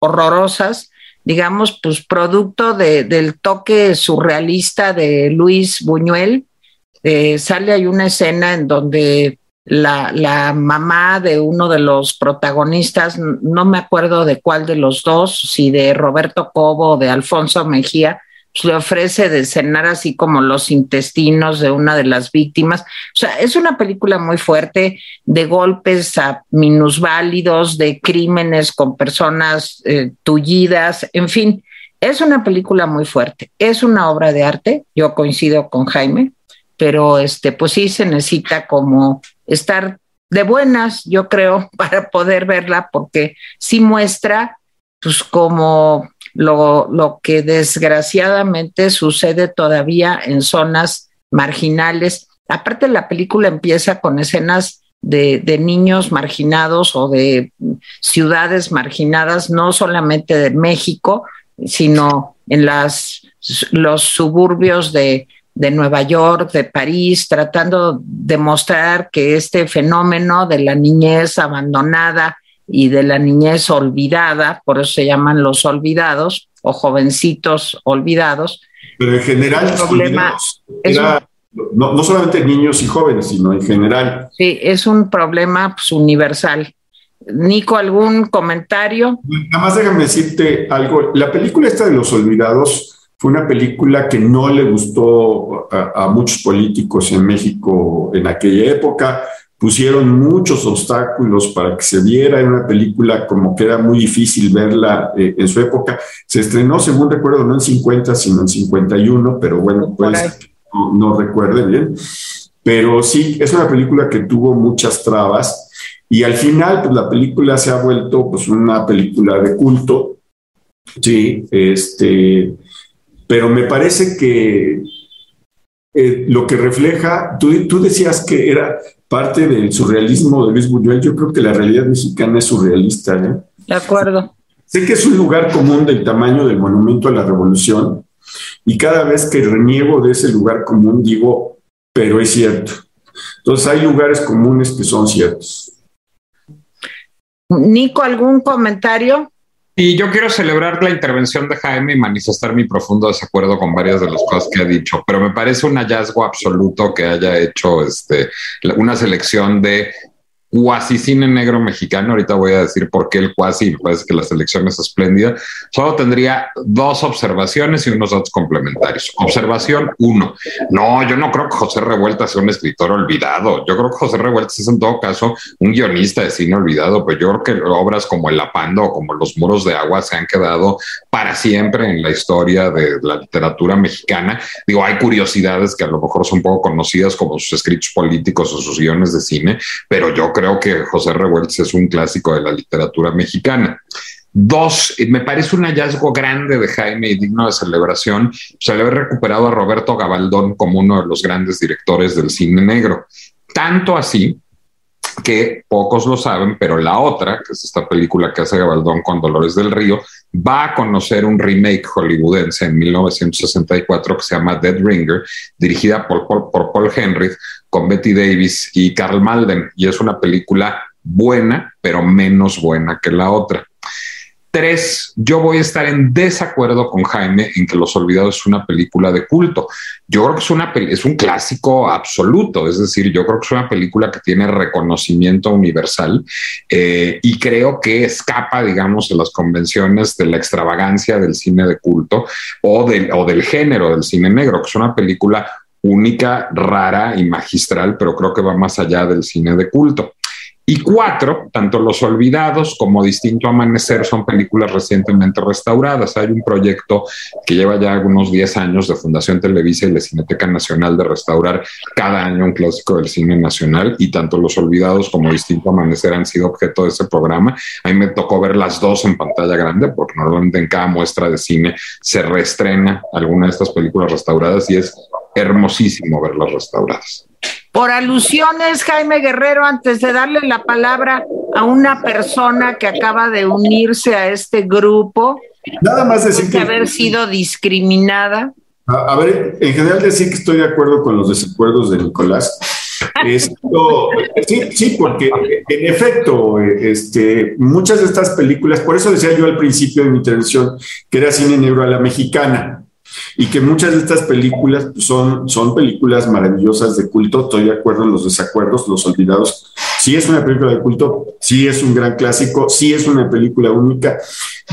horrorosas, digamos, pues producto del toque surrealista de Luis Buñuel. Eh, sale ahí una escena en donde la, la, mamá de uno de los protagonistas, no me acuerdo de cuál de los dos, si de Roberto Cobo o de Alfonso Mejía, pues, le ofrece de cenar así como los intestinos de una de las víctimas. O sea, es una película muy fuerte de golpes a minusválidos, de crímenes con personas eh, tullidas, en fin, es una película muy fuerte. Es una obra de arte, yo coincido con Jaime, pero este, pues sí se necesita como estar de buenas, yo creo, para poder verla, porque sí muestra, pues como lo, lo que desgraciadamente sucede todavía en zonas marginales. Aparte, la película empieza con escenas de, de, niños marginados o de ciudades marginadas, no solamente de México, sino en las, los suburbios de, de Nueva York, de París, tratando de mostrar que este fenómeno de la niñez abandonada y de la niñez olvidada, por eso se llaman los olvidados o jovencitos olvidados.
Pero en general, problema no, no, solamente niños y jóvenes, sino en general.
Sí, es un problema pues, universal. Nico, ¿algún comentario?
Nada más déjame decirte algo. La película esta de los olvidados fue una película que no le gustó a, a muchos políticos en México en aquella época pusieron muchos obstáculos para que se viera. en una película como que era muy difícil verla eh, en su época. Se estrenó, según recuerdo, no en 50, sino en 51, pero bueno, pues no, recuerdo bien. Pero sí, es una película que tuvo muchas trabas. Y al final, pues la película se ha vuelto pues una película de culto, sí, este, pero me parece que eh, lo que refleja, tú, tú decías que era parte del surrealismo de Luis Buñuel, yo creo que la realidad mexicana es surrealista. ¿eh?
De acuerdo.
Sé que es un lugar común del tamaño del monumento a la revolución y cada vez que reniego de ese lugar común digo, pero es cierto. Entonces hay lugares comunes que son ciertos.
Nico, ¿algún comentario?
Y yo quiero celebrar la intervención de Jaime y manifestar mi profundo desacuerdo con varias de las cosas que ha dicho, pero me parece un hallazgo absoluto que haya hecho este, una selección de cuasi cine negro mexicano. Ahorita voy a decir por qué el cuasi, me parece que la selección es espléndida. Solo tendría dos observaciones y unos datos complementarios. Observación uno. No, yo no creo que José Revuelta sea un escritor olvidado. Yo creo que José Revuelta es en todo caso un guionista de cine olvidado, pero yo creo que obras como El Lapando o como Los Muros de Agua se han quedado para siempre en la historia de la literatura mexicana. Digo, hay curiosidades que a lo mejor son poco conocidas como sus escritos políticos o sus guiones de cine, pero yo creo creo que José Revueltas es un clásico de la literatura mexicana. Dos, me parece un hallazgo grande de Jaime y digno de celebración, se le haber recuperado a Roberto Gabaldón como uno de los grandes directores del cine negro. Tanto así que pocos lo saben, pero la otra, que es esta película que hace Gabaldón con Dolores del Río, va a conocer un remake hollywoodense en 1964 que se llama Dead Ringer, dirigida por, por Paul Henry, con Betty Davis y Carl Malden, y es una película buena, pero menos buena que la otra. Tres, yo voy a estar en desacuerdo con Jaime en que Los Olvidados es una película de culto. Yo creo que es, una, es un clásico absoluto, es decir, yo creo que es una película que tiene reconocimiento universal eh, y creo que escapa, digamos, de las convenciones de la extravagancia del cine de culto o del, o del género del cine negro, que es una película única, rara y magistral, pero creo que va más allá del cine de culto. Y cuatro, tanto Los Olvidados como Distinto Amanecer son películas recientemente restauradas. Hay un proyecto que lleva ya algunos 10 años de Fundación Televisa y la Cineteca Nacional de restaurar cada año un clásico del cine nacional y tanto Los Olvidados como Distinto Amanecer han sido objeto de ese programa. A mí me tocó ver las dos en pantalla grande porque normalmente en cada muestra de cine se reestrena alguna de estas películas restauradas y es hermosísimo verlas restauradas.
Por alusiones, Jaime Guerrero, antes de darle la palabra a una persona que acaba de unirse a este grupo,
nada más decir
que haber sido discriminada.
A, ver, en general decir que estoy de acuerdo con los desacuerdos de Nicolás. Esto, sí, sí, porque en efecto, este, muchas de estas películas, por eso decía yo al principio de mi intervención que era cine negro a la mexicana, y que muchas de estas películas pues, son, son películas maravillosas de culto, estoy de acuerdo en los desacuerdos, los olvidados. Sí es una película de culto, sí es un gran clásico, sí es una película única.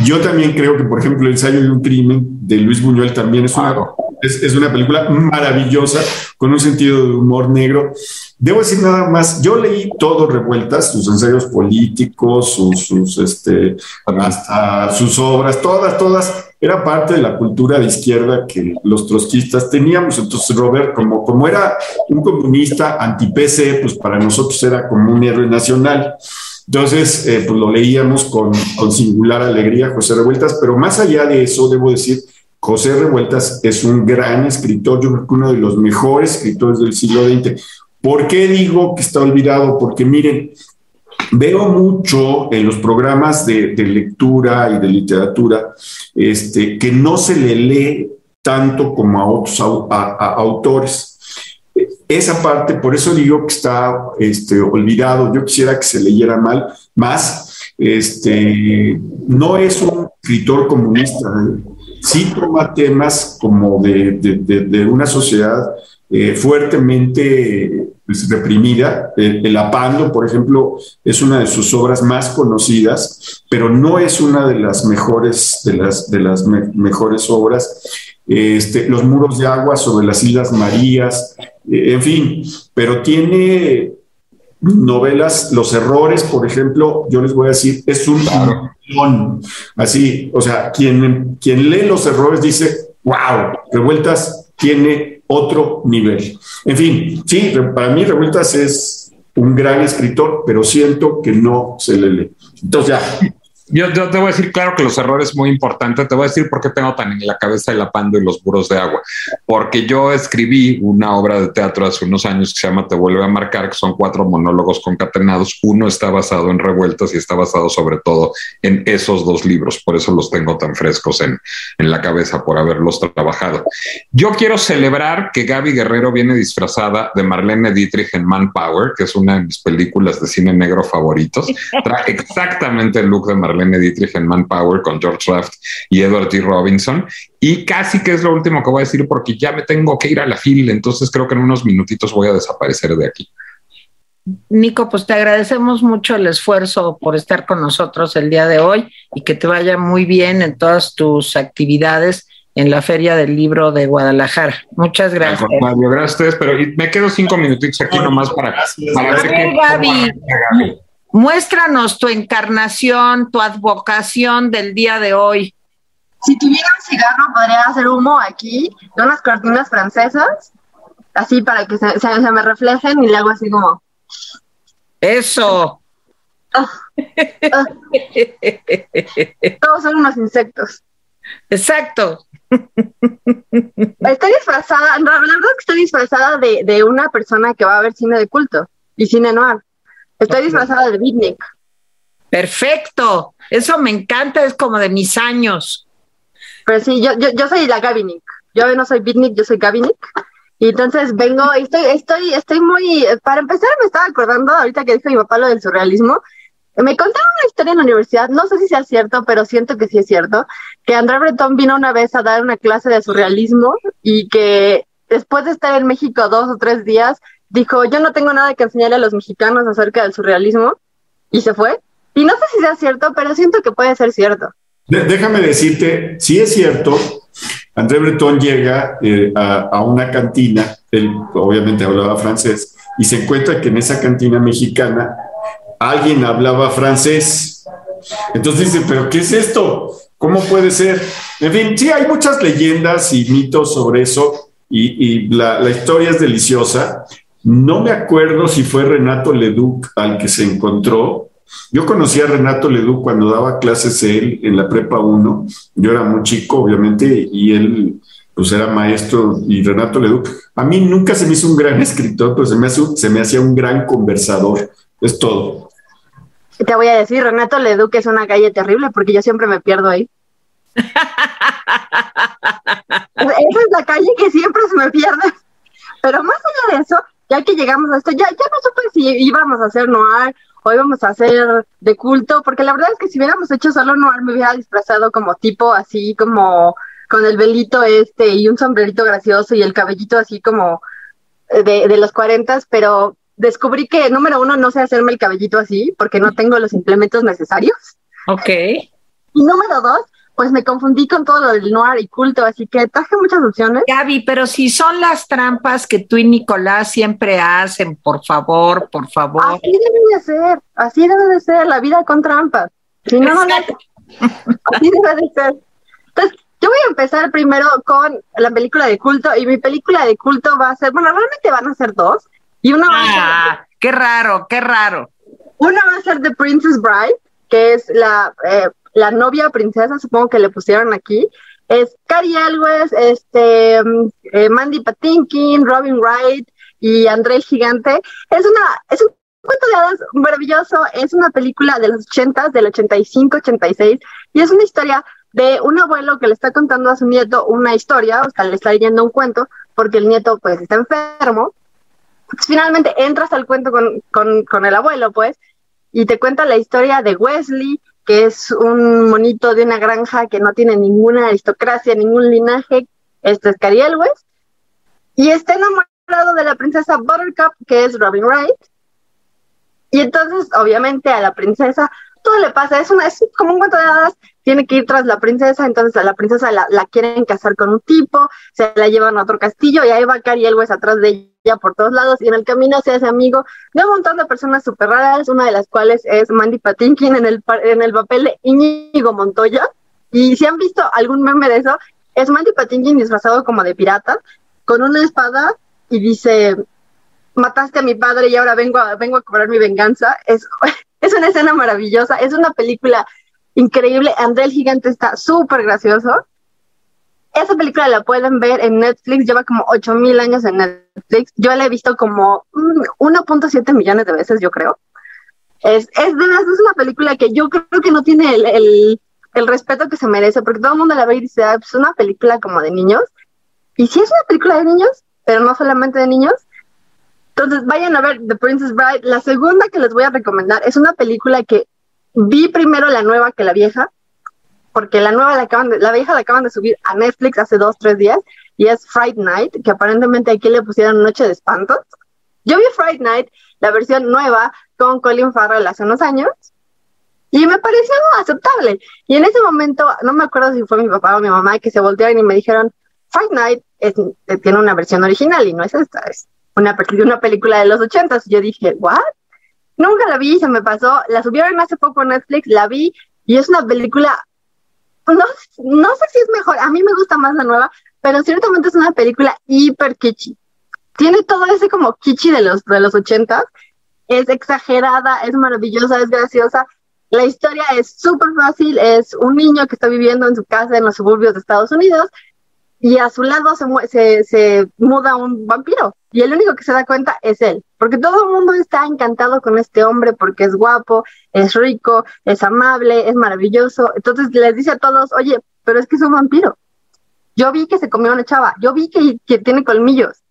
Yo también creo que, por ejemplo, El ensayo de un crimen de Luis Buñuel también es una, es, es una película maravillosa, con un sentido de humor negro. Debo decir nada más, yo leí todo revueltas, sus ensayos políticos, sus, sus, este, hasta sus obras, todas, todas era parte de la cultura de izquierda que los trotskistas teníamos. Entonces, Robert, como, como era un comunista anti-PC, pues para nosotros era como un héroe nacional. Entonces, eh, pues lo leíamos con, con singular alegría, José Revueltas, pero más allá de eso, debo decir, José Revueltas es un gran escritor, yo creo que uno de los mejores escritores del siglo XX. ¿Por qué digo que está olvidado? Porque miren, Veo mucho en los programas de, lectura y de literatura este, que no se le lee tanto como a otros autores. Esa parte, por eso digo que está este, olvidado. Yo quisiera que se leyera mal, más. Este, no es un escritor comunista. Sí toma temas como de, una sociedad eh, fuertemente reprimida. El, Apando, por ejemplo, es una de sus obras más conocidas, pero no es una de las mejores, de las, de las mejores obras. Este, los muros de agua sobre las Islas Marías, eh, en fin, pero tiene novelas, Los Errores, por ejemplo, yo les voy a decir, es un así, o sea, quien, quien lee Los Errores dice, wow, Revueltas tiene otro nivel. En fin, sí, para mí Revueltas es un gran escritor, pero siento que no se le lee. Entonces ya,
yo, te voy a decir, claro que los errores es muy importante. Te voy a decir por qué tengo tan en la cabeza el apando y los buros de agua. Porque yo escribí una obra de teatro hace unos años que se llama Te vuelve a marcar, que son cuatro monólogos concatenados. Uno está basado en revueltas y está basado sobre todo en esos dos libros. Por eso los tengo tan frescos en, en la cabeza por haberlos trabajado. Yo quiero celebrar que Gaby Guerrero viene disfrazada de Marlene Dietrich en Manpower, que es una de mis películas de cine negro favoritos. Trae exactamente el look de Marlene Marlene Dietrich en Manpower con George Raft y Edward T. Robinson. Y casi que es lo último que voy a decir porque ya me tengo que ir a la fila, entonces creo que en unos minutitos voy a desaparecer de aquí.
Nico, pues te agradecemos mucho el esfuerzo por estar con nosotros el día de hoy y que te vaya muy bien en todas tus actividades en la Feria del Libro de Guadalajara. Muchas gracias.
gracias pero me quedo cinco minutitos aquí nomás para, para ver
qué. Muéstranos tu encarnación, tu advocación del día de hoy.
Si tuviera un cigarro, podría hacer humo aquí, de unas cortinas francesas, así para que se, me reflejen y le hago así como.
Eso. Ah,
ah. Todos son unos insectos.
Exacto.
Estoy disfrazada, la verdad es que estoy disfrazada de, de una persona que va a ver cine de culto y cine noir. Estoy disfrazada de Bitnik.
Perfecto. Eso me encanta, es como de mis años.
Pero sí, yo, yo, yo soy la Gabinik. Yo no soy Bitnik, yo soy Gabinik. Y entonces vengo, estoy, estoy, estoy muy, para empezar me estaba acordando, ahorita que dijo mi papá lo del surrealismo, me contaron una historia en la universidad, no sé si sea cierto, pero siento que sí es cierto, que André Breton vino una vez a dar una clase de surrealismo y que después de estar en México dos o tres días, dijo, yo no tengo nada que enseñarle a los mexicanos acerca del surrealismo, y se fue. Y no sé si sea cierto, pero siento que puede ser cierto.
déjame decirte, si es cierto, André Breton llega eh, a, una cantina, él obviamente hablaba francés, y se encuentra que en esa cantina mexicana alguien hablaba francés. Entonces dice, pero ¿qué es esto? ¿Cómo puede ser? En fin, sí, hay muchas leyendas y mitos sobre eso, y, la, la, historia es deliciosa. No me acuerdo si fue Renato Leduc al que se encontró. Yo conocí a Renato Leduc cuando daba clases él en la Prepa 1. Yo era muy chico, obviamente, y él pues era maestro y Renato Leduc. A mí nunca se me hizo un gran escritor, pero se me, se me hacía un gran conversador. Es todo.
Te voy a decir, Renato Leduc es una calle terrible porque yo siempre me pierdo ahí. Esa es la calle que siempre se me pierde. Pero más allá de eso, ya que llegamos a esto, ya, ya no supe si íbamos a hacer noir o íbamos a hacer de culto, porque la verdad es que si hubiéramos hecho solo noir me hubiera disfrazado como tipo así como con el velito este y un sombrerito gracioso y el cabellito así como de, de los cuarentas, pero descubrí que número uno no sé hacerme el cabellito así porque no tengo los implementos necesarios.
Ok.
Y número dos, pues me confundí con todo lo del noir y culto, así que traje muchas opciones.
Gaby, pero si son las trampas que tú y Nicolás siempre hacen, por favor, por favor.
Así debe de ser, así debe de ser la vida con trampas. Si no, no así debe de ser. Entonces, yo voy a empezar primero con la película de culto y mi película de culto va a ser, bueno, realmente van a ser dos y una va a ser,
ah, qué raro, qué raro.
Una va a ser The Princess Bride, que es la eh, la novia princesa, supongo que le pusieron aquí, es Cari Elwes, este, mm, eh, Mandy Patinkin, Robin Wright y André Gigante. Es una, es un cuento de hadas maravilloso, es una película de los 80, del 85, 86, y es una historia de un abuelo que le está contando a su nieto una historia, o sea, le está leyendo un cuento, porque el nieto pues está enfermo. Pues, finalmente entras al cuento con, con, con el abuelo, pues, y te cuenta la historia de Wesley, que es un monito de una granja que no tiene ninguna aristocracia, ningún linaje, este es Cariel West, y está enamorado de la princesa Buttercup, que es Robin Wright, y entonces, obviamente, a la princesa todo le pasa, es, una, es como un cuento de hadas, tiene que ir tras la princesa, entonces a la princesa la, quieren casar con un tipo, se la llevan a otro castillo y ahí va Cari Elwes atrás de ella por todos lados y en el camino se hace amigo de un montón de personas súper raras, una de las cuales es Mandy Patinkin en el, en el papel de Íñigo Montoya. Y si han visto algún meme de eso, es Mandy Patinkin disfrazado como de pirata, con una espada y dice, mataste a mi padre y ahora vengo a, vengo a cobrar mi venganza. Es, es una escena maravillosa, es una película increíble. André el Gigante está súper gracioso. Esa película la pueden ver en Netflix, lleva como 8000 años en Netflix. Yo la he visto como 1.7 millones de veces, yo creo. Es, es de verdad, es una película que yo creo que no tiene el, el, el respeto que se merece, porque todo el mundo la ve y dice, ah, pues, es una película como de niños. Y sí es una película de niños, pero no solamente de niños. Entonces vayan a ver The Princess Bride. La segunda que les voy a recomendar es una película que vi primero la nueva que la vieja, porque la nueva la acaban de, la vieja la acaban de subir a Netflix hace dos, tres días, y es Fright Night, que aparentemente aquí le pusieron Noche de Espantos. Yo vi Fright Night, la versión nueva, con Colin Farrell hace unos años, y me pareció aceptable. Y en ese momento, no me acuerdo si fue mi papá o mi mamá que se voltearon y me dijeron, Fight Night tiene una versión original y no es esta, es una, una película de los ochentas. Yo dije, ¿what? Nunca la vi, se me pasó. La subieron hace poco en Netflix, la vi y es una película, no, no sé si es mejor, a mí me gusta más la nueva, pero ciertamente es una película hiper kitschy. Tiene todo ese como kitschy de los, de los ochentas. Es exagerada, es maravillosa, es graciosa la historia es súper fácil, es un niño que está viviendo en su casa en los suburbios de Estados Unidos y a su lado se, se, se, muda un vampiro y el único que se da cuenta es él, porque todo el mundo está encantado con este hombre porque es guapo, es rico, es amable, es maravilloso. Entonces les dice a todos, oye, pero es que es un vampiro. Yo vi que se comió una chava, yo vi que, que tiene colmillos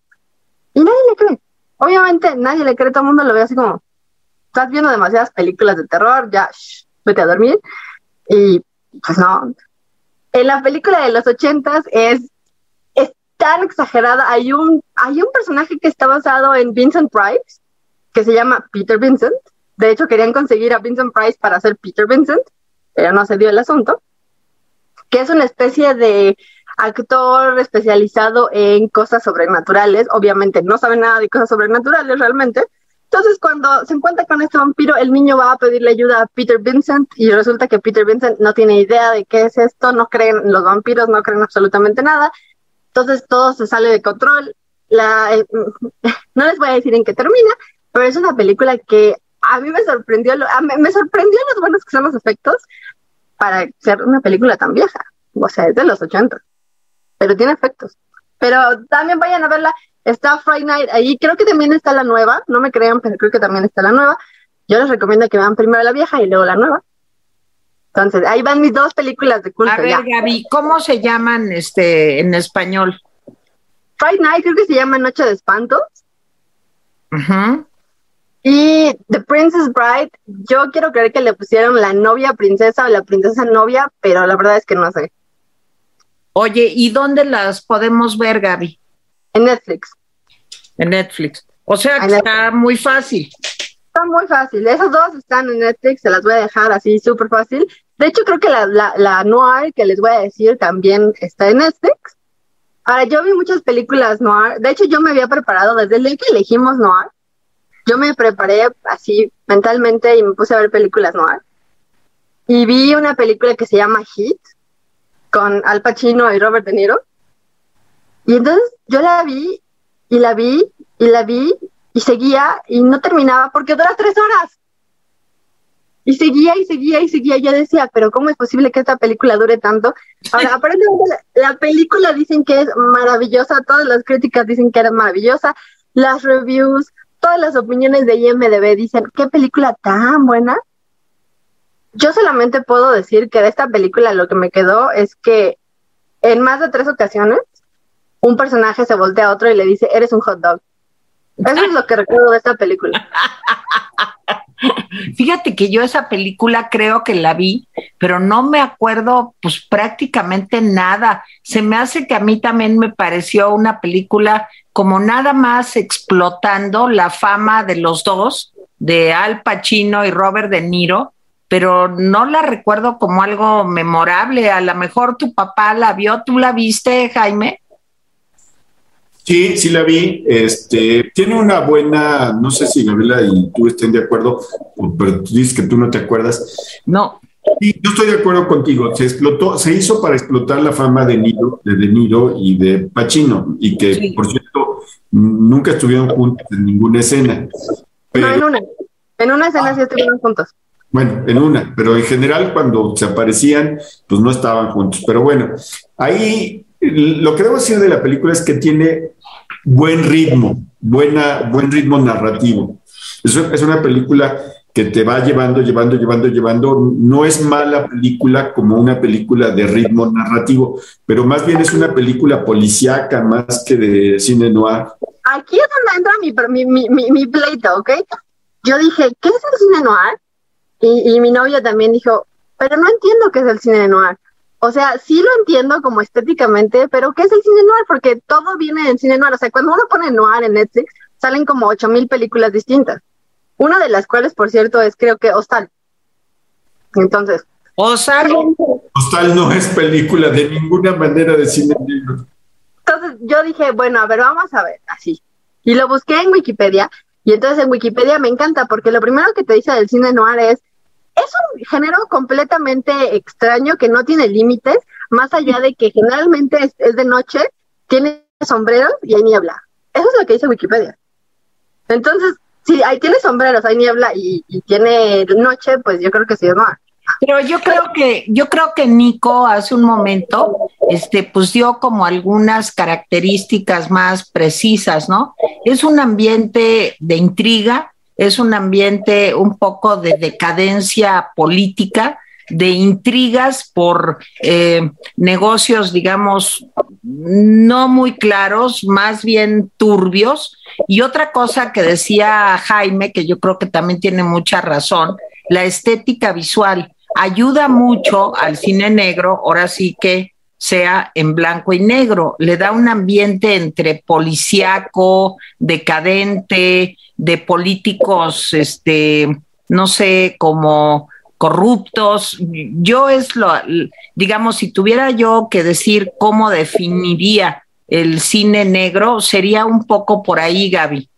y nadie le cree. Obviamente nadie le cree, todo el mundo lo ve así como, estás viendo demasiadas películas de terror, ya, vete a dormir. Y pues no. En la película de los ochentas es tan exagerada. Hay un, hay un personaje que está basado en Vincent Price, que se llama Peter Vincent. De hecho, querían conseguir a Vincent Price para hacer Peter Vincent, pero no se dio el asunto. Que es una especie de actor especializado en cosas sobrenaturales. Obviamente no sabe nada de cosas sobrenaturales realmente, entonces, cuando se encuentra con este vampiro, el niño va a pedirle ayuda a Peter Vincent y resulta que Peter Vincent no tiene idea de qué es esto, no creen los vampiros, no creen absolutamente nada. Entonces, todo se sale de control. La, eh, no les voy a decir en qué termina, pero es una película que a mí me sorprendió, me sorprendió los buenos que son los efectos para ser una película tan vieja. O sea, es de los 80, pero tiene efectos. Pero también vayan a verla. Está Friday Night ahí, creo que también está la nueva, no me crean, pero creo que también está la nueva. Yo les recomiendo que vean primero la vieja y luego la nueva. Entonces, ahí van mis dos películas de culto.
A ver, Gaby, ¿cómo se llaman este en español?
Friday Night creo que se llama Noche de Espantos. Y The Princess Bride, yo quiero creer que le pusieron la novia princesa o la princesa novia, pero la verdad es que no sé.
Oye, ¿y dónde las podemos ver, Gaby?
En Netflix.
En Netflix. O sea que está muy fácil.
Está muy fácil. Esas dos están en Netflix, se las voy a dejar así súper fácil. De hecho, creo que la, la, la noir que les voy a decir también está en Netflix. Ahora, yo vi muchas películas noir. De hecho, yo me había preparado desde el día que elegimos noir. Yo me preparé así mentalmente y me puse a ver películas noir. Y vi una película que se llama Hit con Al Pacino y Robert De Niro. Y entonces yo la vi y la vi y la vi y seguía y no terminaba porque dura tres horas. Y seguía y seguía y seguía. Yo decía, pero ¿cómo es posible que esta película dure tanto? Ahora, aparentemente la, película dicen que es maravillosa, todas las críticas dicen que era maravillosa, las reviews, todas las opiniones de IMDB dicen, qué película tan buena. Yo solamente puedo decir que de esta película lo que me quedó es que en más de tres ocasiones un personaje se voltea a otro y le dice, eres un hot dog. Eso es lo que recuerdo de esta película.
Fíjate que yo esa película creo que la vi, pero no me acuerdo pues prácticamente nada. Se me hace que a mí también me pareció una película como nada más explotando la fama de los dos, de Al Pacino y Robert De Niro, pero no la recuerdo como algo memorable. A lo mejor tu papá la vio, ¿tú la viste, Jaime?
Sí, sí la vi. Este, tiene una buena, no sé si Gabriela y tú estén de acuerdo, pero tú dices que tú no te acuerdas.
No.
Sí, yo estoy de acuerdo contigo. Se explotó, se hizo para explotar la fama de Niro, de, de Niro y de Pacino, y que, por cierto, nunca estuvieron juntos en ninguna escena.
no, en una. En una escena sí estuvieron juntos.
Bueno, en una, pero en general cuando se aparecían, pues no estaban juntos. Pero bueno, ahí lo que debo decir de la película es que tiene buen ritmo, buena, buen ritmo narrativo. Es, es una película que te va llevando, llevando, llevando, llevando. No es mala película como una película de ritmo narrativo, pero más bien es una película policíaca más que de cine noir.
Aquí es donde entra mi, mi, mi, mi pleito, ¿ok? Yo dije, ¿qué es el cine noir? Y, y mi novia también dijo, pero no entiendo qué es el cine noir. O sea, sí lo entiendo como estéticamente, pero ¿qué es el cine noir? Porque todo viene del cine noir. O sea, cuando uno pone noir en Netflix, salen como ocho mil películas distintas. Una de las cuales, por cierto, es creo que Hostal. Entonces.
Hostal.
Hostal no es película de ninguna manera de cine negro.
Entonces yo dije, bueno, a ver, vamos a ver, así. Y lo busqué en Wikipedia. Y entonces en Wikipedia me encanta porque lo primero que te dice del cine noir es, es un género completamente extraño que no tiene límites, más allá de que generalmente es, de noche, tiene sombreros y hay niebla. Eso es lo que dice Wikipedia. Entonces, si ahí tiene sombreros, hay niebla y, tiene noche, pues yo creo que es noir.
Pero yo creo que, yo creo que Nico hace un momento, este, pues dio como algunas características más precisas, ¿no? Es un ambiente de intriga, es un ambiente un poco de decadencia política, de intrigas por eh, negocios, digamos, no muy claros, más bien turbios. Y otra cosa que decía Jaime, que yo creo que también tiene mucha razón, la estética visual ayuda mucho al cine negro, ahora sí que sea en blanco y negro, le da un ambiente entre policíaco, decadente, de políticos, este, no sé, como corruptos. Yo es lo, digamos, si tuviera yo que decir cómo definiría el cine negro, sería un poco por ahí, Gaby.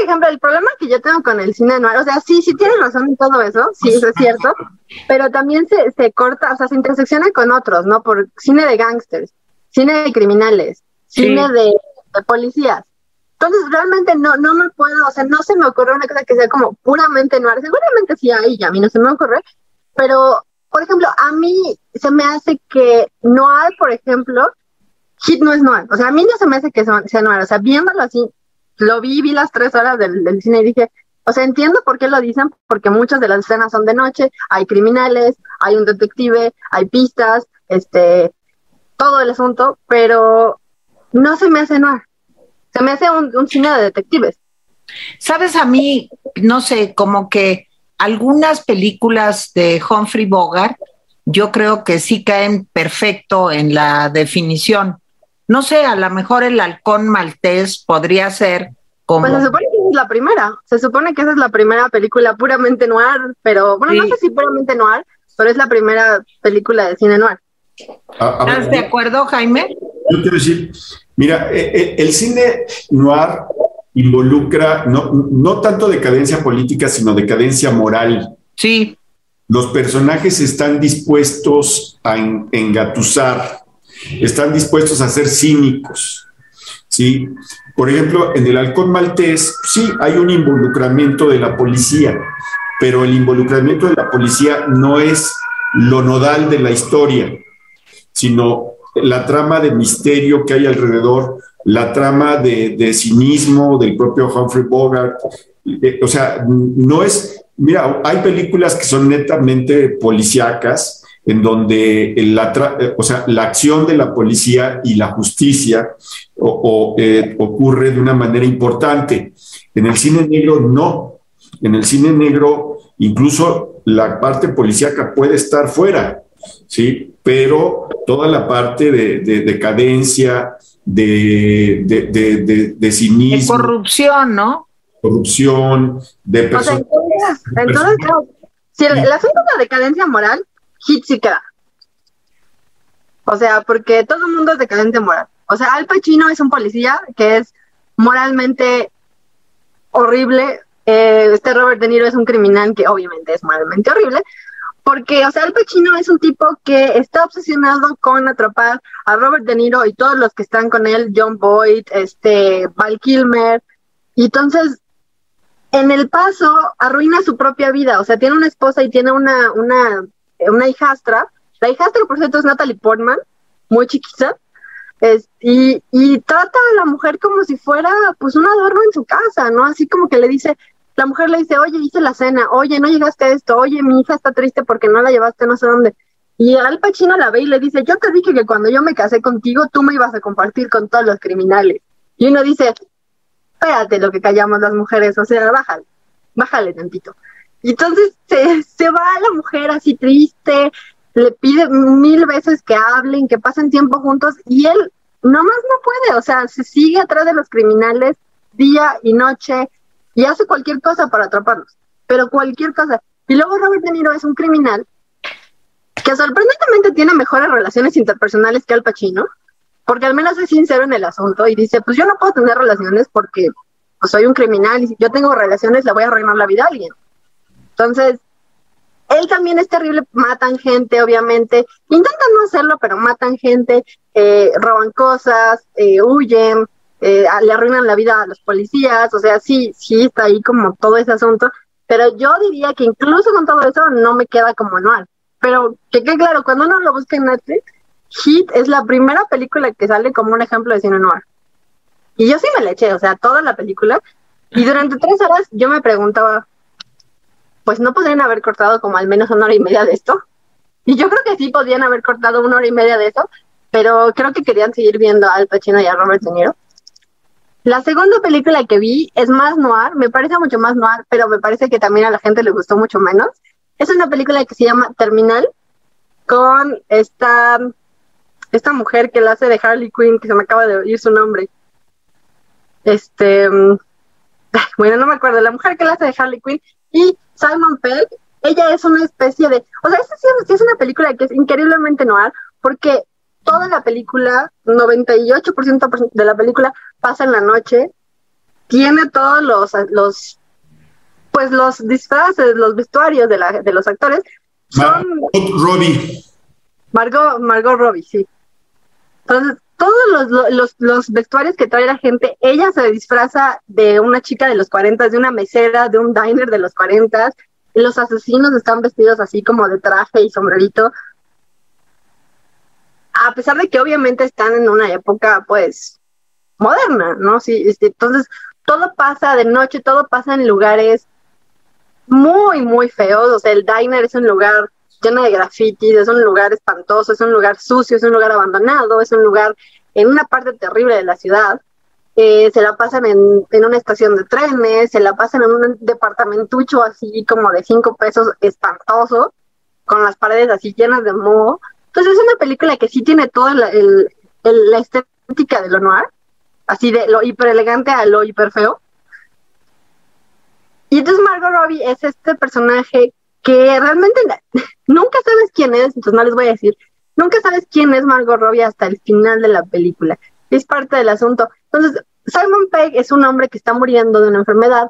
Por ejemplo, el problema que yo tengo con el cine noir, o sea, sí, sí tiene razón en todo eso, sí, eso es cierto, pero también se, se corta, o sea, se intersecciona con otros, ¿no? Por cine de gángsters, cine de criminales, sí. cine de, de, policías. Entonces, realmente no, no me puedo, o sea, no se me ocurre una cosa que sea como puramente noir. Seguramente sí hay, y a mí no se me ocurre, pero, por ejemplo, a mí se me hace que noir, por ejemplo, hit no es noir. O sea, a mí no se me hace que sea noir. O sea, viéndolo así, lo vi, vi las tres horas del, cine y dije, o sea, entiendo por qué lo dicen, porque muchas de las escenas son de noche, hay criminales, hay un detective, hay pistas, este, todo el asunto, pero no se me hace noir. Se me hace un, un cine de detectives.
Sabes, a mí, no sé, como que algunas películas de Humphrey Bogart, yo creo que sí caen perfecto en la definición no sé, a lo mejor el halcón maltés podría ser como...
Pues se supone que es la primera, se supone que esa es la primera película puramente noir, pero bueno, sí. no sé si puramente noir, pero es la primera película de cine noir.
A, a ¿Estás ver, de acuerdo, Jaime?
Yo quiero decir, mira, el, el cine noir involucra no, no tanto decadencia política, sino decadencia moral.
Sí.
Los personajes están dispuestos a en, engatusar están dispuestos a ser cínicos. ¿sí? Por ejemplo, en el halcón maltés, sí hay un involucramiento de la policía, pero el involucramiento de la policía no es lo nodal de la historia, sino la trama de misterio que hay alrededor, la trama de, cinismo del propio Humphrey Bogart. Eh, o sea, no es, mira, hay películas que son netamente policíacas, en donde la, o sea, la acción de la policía y la justicia o, o, eh, ocurre de una manera importante. En el cine negro no. En el cine negro incluso la parte policíaca puede estar fuera, ¿sí? Pero toda la parte de, de decadencia, de, de, de, de cinismo.
De corrupción, ¿no?
Corrupción, de personas.
O sea, entonces, entonces si el, el asunto de la decadencia moral hit sí queda. O sea, porque todo el mundo es decadente moral. O sea, Al Pacino es un policía que es moralmente horrible. Eh, este Robert De Niro es un criminal que obviamente es moralmente horrible. porque, o sea, Al Pacino es un tipo que está obsesionado con atrapar a Robert De Niro y todos los que están con él, John Boyd, este, Val Kilmer, y entonces en el paso arruina su propia vida, o sea, tiene una esposa y tiene una, una, una hijastra, la hijastra, por cierto, es Natalie Portman, muy chiquita, y, y trata a la mujer como si fuera pues un adorno en su casa, ¿no? Así como que le dice, la mujer le dice, oye, hice la cena, oye, no llegaste a esto, oye, mi hija está triste porque no la llevaste no sé dónde. Y Al Pacino la ve y le dice, yo te dije que cuando yo me casé contigo, tú me ibas a compartir con todos los criminales. Y uno dice, espérate lo que callamos las mujeres, o sea, bájale, bájale tantito. Y entonces se, se va la mujer así triste, le pide mil veces que hablen, que pasen tiempo juntos, y él nomás no puede, o sea, se sigue atrás de los criminales día y noche, y hace cualquier cosa para atraparlos, pero cualquier cosa. Y luego Robert De Niro es un criminal que sorprendentemente tiene mejores relaciones interpersonales que Al Pacino, porque al menos es sincero en el asunto y dice, pues yo no puedo tener relaciones porque pues, soy un criminal y si yo tengo relaciones le voy a arruinar la vida a alguien. Entonces, él también es terrible, matan gente, obviamente, intentan no hacerlo, pero matan gente, eh, roban cosas, eh, huyen, eh, le arruinan la vida a los policías, o sea, sí, sí está ahí como todo ese asunto, pero yo diría que incluso con todo eso no me queda como anual. Pero que quede claro, cuando uno lo busca en Netflix, Hit es la primera película que sale como un ejemplo de cine noir. Y yo sí me le eché, o sea, toda la película. Y durante tres horas yo me preguntaba, pues no podrían haber cortado como al menos una hora y media de esto. Y yo creo que sí podían haber cortado una hora y media de eso, pero creo que querían seguir viendo a Al Pacino y a Robert De Niro. La segunda película que vi es más noir, me parece mucho más noir, pero me parece que también a la gente le gustó mucho menos. Es una película que se llama Terminal, con esta, esta mujer que la hace de Harley Quinn, que se me acaba de oír su nombre. Este, bueno, no me acuerdo, la mujer que la hace de Harley Quinn y Simon Pegg, ella es una especie de, o sea, esta sí es una película que es increíblemente noir, porque toda la película, 98% de la película pasa en la noche, tiene todos los, los pues los disfraces, los vestuarios de, la, de los actores son...
Margot Robbie.
Margot, Margot Robbie, sí. Entonces, todos los, los, los, vestuarios que trae la gente, ella se disfraza de una chica de los 40, de una mesera, de un diner de los 40, los asesinos están vestidos así como de traje y sombrerito a pesar de que obviamente están en una época, pues, moderna, ¿no? Sí, este, entonces, todo pasa de noche, todo pasa en lugares muy, muy feos, o sea, el diner es un lugar lleno de grafitis, es un lugar espantoso, es un lugar sucio, es un lugar abandonado, es un lugar en una parte terrible de la ciudad. Eh, se la pasan en, en, una estación de trenes, se la pasan en un departamentucho así como de cinco pesos espantoso, con las paredes así llenas de moho. Entonces es una película que sí tiene toda la, la estética de lo noir, así de lo hiper elegante a lo hiper feo. Y entonces Margot Robbie es este personaje que realmente nunca sabes quién es, entonces no les voy a decir, nunca sabes quién es Margot Robbie hasta el final de la película. Es parte del asunto. Entonces, Simon Pegg es un hombre que está muriendo de una enfermedad,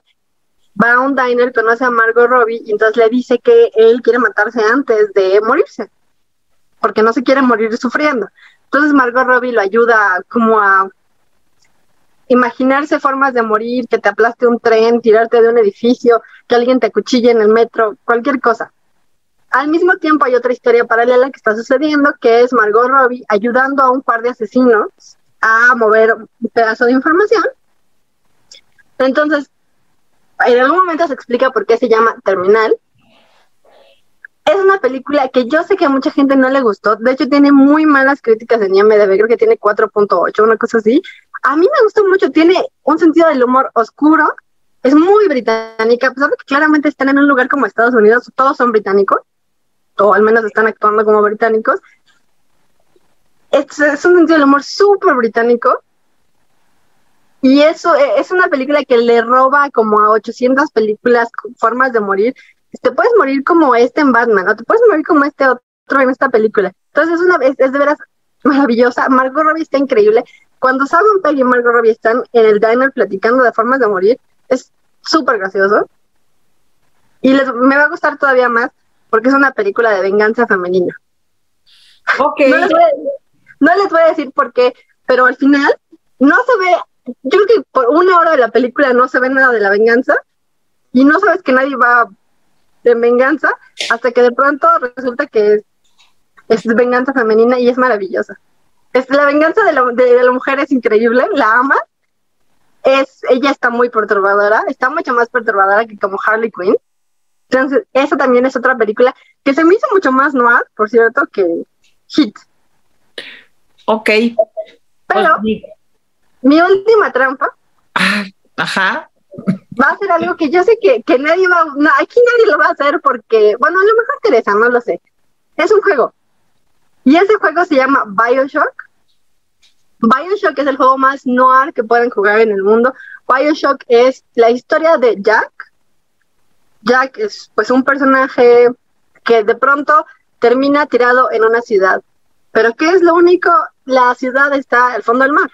va a un diner, conoce a Margot Robbie y entonces le dice que él quiere matarse antes de morirse porque no se quiere morir sufriendo. Entonces Margot Robbie lo ayuda como a imaginarse formas de morir, que te aplaste un tren, tirarte de un edificio, que alguien te cuchille en el metro, cualquier cosa. Al mismo tiempo hay otra historia paralela que está sucediendo, que es Margot Robbie ayudando a un par de asesinos a mover un pedazo de información. Entonces, en algún momento se explica por qué se llama Terminal, es una película que yo sé que a mucha gente no le gustó. De hecho, tiene muy malas críticas en IMDb. Creo que tiene 4.8, una cosa así. A mí me gustó mucho. Tiene un sentido del humor oscuro. Es muy británica. A pesar de que claramente están en un lugar como Estados Unidos, todos son británicos. O al menos están actuando como británicos. Es, es un sentido del humor súper británico. Y eso e, es una película que le roba como a 800 películas formas de morir te puedes morir como este en Batman, o te puedes morir como este otro en esta película. Entonces es una es, es de veras maravillosa. Margot Robbie está increíble. Cuando Simon Pegg y Margot Robbie están en el diner platicando de formas de morir, es súper gracioso. Y les, me va a gustar todavía más porque es una película de venganza femenina.
Ok.
No les, voy a, no les voy a decir por qué, pero al final no se ve, yo creo que por una hora de la película no se ve nada de la venganza y no sabes que nadie va de venganza hasta que de pronto resulta que es, es venganza femenina y es maravillosa. Es, la venganza de la, de la mujer es increíble, la ama. Es, ella está muy perturbadora, está mucho más perturbadora que como Harley Quinn. Entonces, esa también es otra película que se me hizo mucho más noir, por cierto, que Hit.
Ok.
Pero
Pues, mi-
mi última trampa
ah, ajá.
Va a ser algo que yo sé que, que nadie va, no, aquí nadie lo va a hacer porque, bueno, a lo mejor Teresa, no lo sé. Es un juego. Y ese juego se llama Bioshock. Bioshock es el juego más noir que pueden jugar en el mundo. Bioshock es la historia de Jack. Jack es pues un personaje que de pronto termina tirado en una ciudad. Pero ¿qué es lo único? La ciudad está al fondo del mar.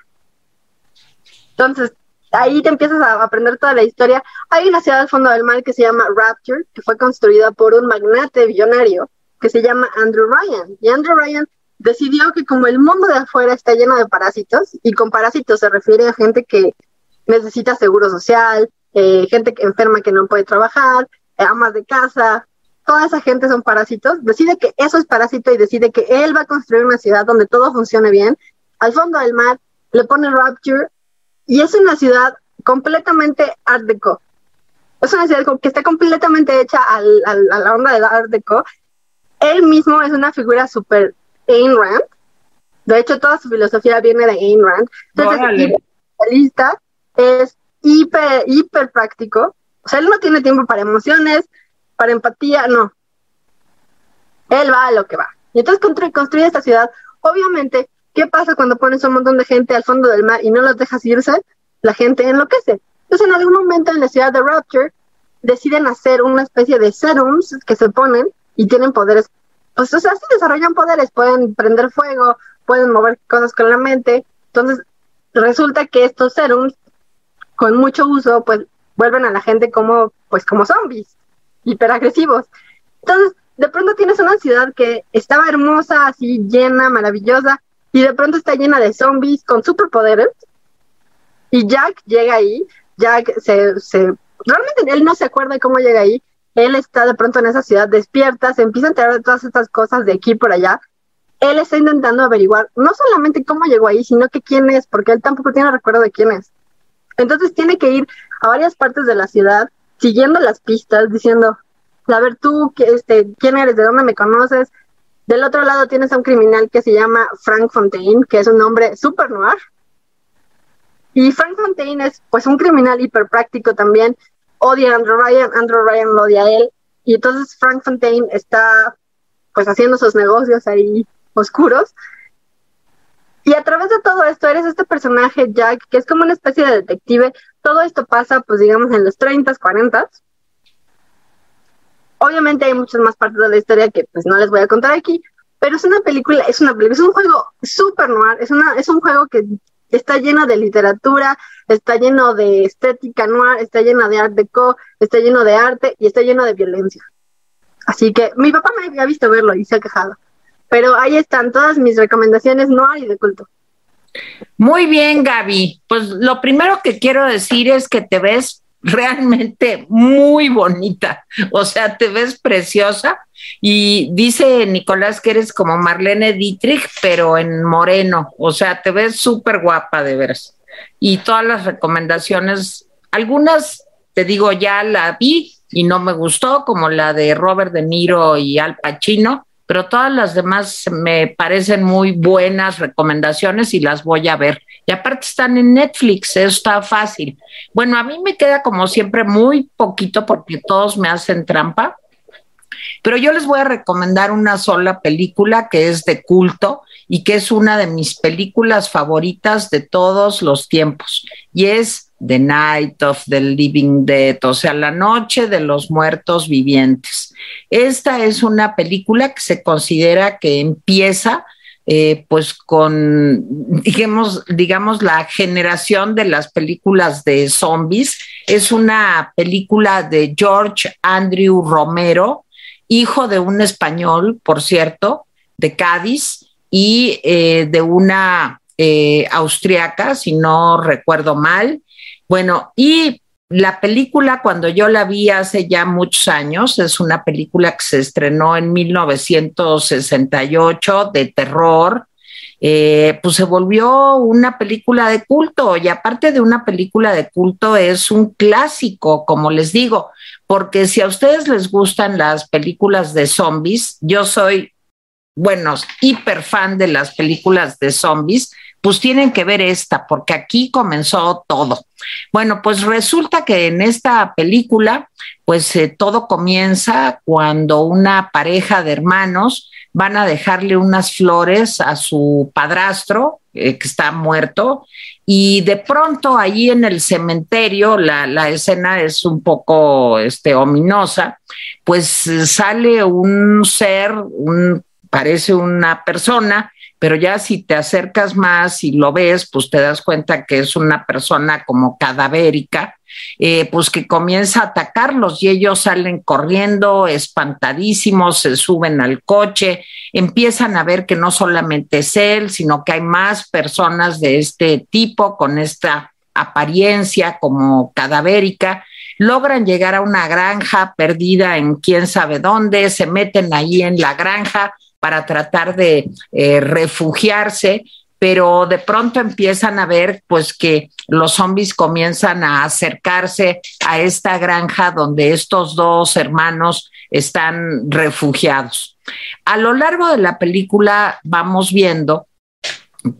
Entonces, ahí te empiezas a aprender toda la historia. Hay una ciudad al fondo del mar que se llama Rapture, que fue construida por un magnate billonario que se llama Andrew Ryan. Y Andrew Ryan decidió que como el mundo de afuera está lleno de parásitos, y con parásitos se refiere a gente que necesita seguro social, eh, gente que enferma que no puede trabajar, eh, amas de casa, toda esa gente son parásitos, decide que eso es parásito y decide que él va a construir una ciudad donde todo funcione bien, al fondo del mar, le pone Rapture, y es una ciudad completamente art deco. Es una ciudad que está completamente hecha al, al, a la onda del art deco. Él mismo es una figura súper Ayn Rand. De hecho, toda su filosofía viene de Ayn Rand. Entonces, es hiper, hiper práctico. O sea, él no tiene tiempo para emociones, para empatía, no. Él va a lo que va. Y entonces construye esta ciudad. Obviamente, ¿qué pasa cuando pones un montón de gente al fondo del mar y no los dejas irse? La gente enloquece. Entonces, en algún momento en la ciudad de Rapture, deciden hacer una especie de serums que se ponen y tienen poderes. Pues, o sea, sí desarrollan poderes, pueden prender fuego, pueden mover cosas con la mente. Entonces, resulta que estos serums, con mucho uso, pues vuelven a la gente como, pues, como zombies, hiperagresivos. Entonces, de pronto tienes una ciudad que estaba hermosa, así llena, maravillosa, y de pronto está llena de zombies con superpoderes. Y Jack llega ahí, Jack se, se, realmente él no se acuerda cómo llega ahí, él está de pronto en esa ciudad, despierta, se empieza a enterar de todas estas cosas de aquí por allá. Él está intentando averiguar no solamente cómo llegó ahí, sino que quién es, porque él tampoco tiene recuerdo de quién es. Entonces tiene que ir a varias partes de la ciudad, siguiendo las pistas, diciendo, a ver tú, este, quién eres, de dónde me conoces. Del otro lado tienes a un criminal que se llama Frank Fontaine, que es un hombre super noir. Y Frank Fontaine es pues un criminal hiper práctico también. Odia a Andrew Ryan, Andrew Ryan lo odia a él. Y entonces Frank Fontaine está pues haciendo sus negocios ahí oscuros. Y a través de todo esto eres este personaje, Jack, que es como una especie de detective. Todo esto pasa, pues digamos, en los 30, 40. Obviamente hay muchas más partes de la historia que pues no les voy a contar aquí, pero es una película, es una película, es un juego súper noir, es, una, es un juego que está lleno de literatura, está lleno de estética noir, está lleno de art deco, está lleno de arte y está lleno de violencia. Así que mi papá me había visto verlo y se ha quejado. Pero ahí están todas mis recomendaciones noir y de culto.
Muy bien, Gaby. Pues lo primero que quiero decir es que te ves realmente muy bonita, o sea, te ves preciosa y dice Nicolás que eres como Marlene Dietrich, pero en moreno, o sea, te ves súper guapa de veras. Y todas las recomendaciones, algunas, te digo, ya la vi y no me gustó, como la de Robert De Niro y Al Pacino, pero todas las demás me parecen muy buenas recomendaciones y las voy a ver. Y aparte están en Netflix, eso está fácil. Bueno, a mí me queda como siempre muy poquito porque todos me hacen trampa, pero yo les voy a recomendar una sola película que es de culto y que es una de mis películas favoritas de todos los tiempos y es The Night of the Living Dead, o sea, la noche de los muertos vivientes. Esta es una película que se considera que empieza eh, pues con, digamos, digamos, la generación de las películas de zombies. Es una película de George Andrew Romero hijo de un español, por cierto, de Cádiz, y eh, de una eh, austriaca, si no recuerdo mal. Bueno, y la película, cuando yo la vi hace ya muchos años, es una película que se estrenó en 1968 de terror, eh, pues se volvió una película de culto y aparte de una película de culto es un clásico, como les digo, porque si a ustedes les gustan las películas de zombies, yo soy, bueno, hiper fan de las películas de zombies, pues tienen que ver esta, porque aquí comenzó todo. Bueno, pues resulta que en esta película, pues eh, todo comienza cuando una pareja de hermanos van a dejarle unas flores a su padrastro, eh, que está muerto, y de pronto ahí en el cementerio, la, la escena es un poco este, ominosa, pues sale un ser, un, parece una persona, pero ya si te acercas más y lo ves, pues te das cuenta que es una persona como cadavérica, eh, pues que comienza a atacarlos y ellos salen corriendo espantadísimos, se suben al coche, empiezan a ver que no solamente es él, sino que hay más personas de este tipo con esta apariencia como cadavérica. Logran llegar a una granja perdida en quién sabe dónde, se meten ahí en la granja, para tratar de eh, refugiarse, pero de pronto empiezan a ver pues que los zombies comienzan a acercarse a esta granja donde estos dos hermanos están refugiados. A lo largo de la película vamos viendo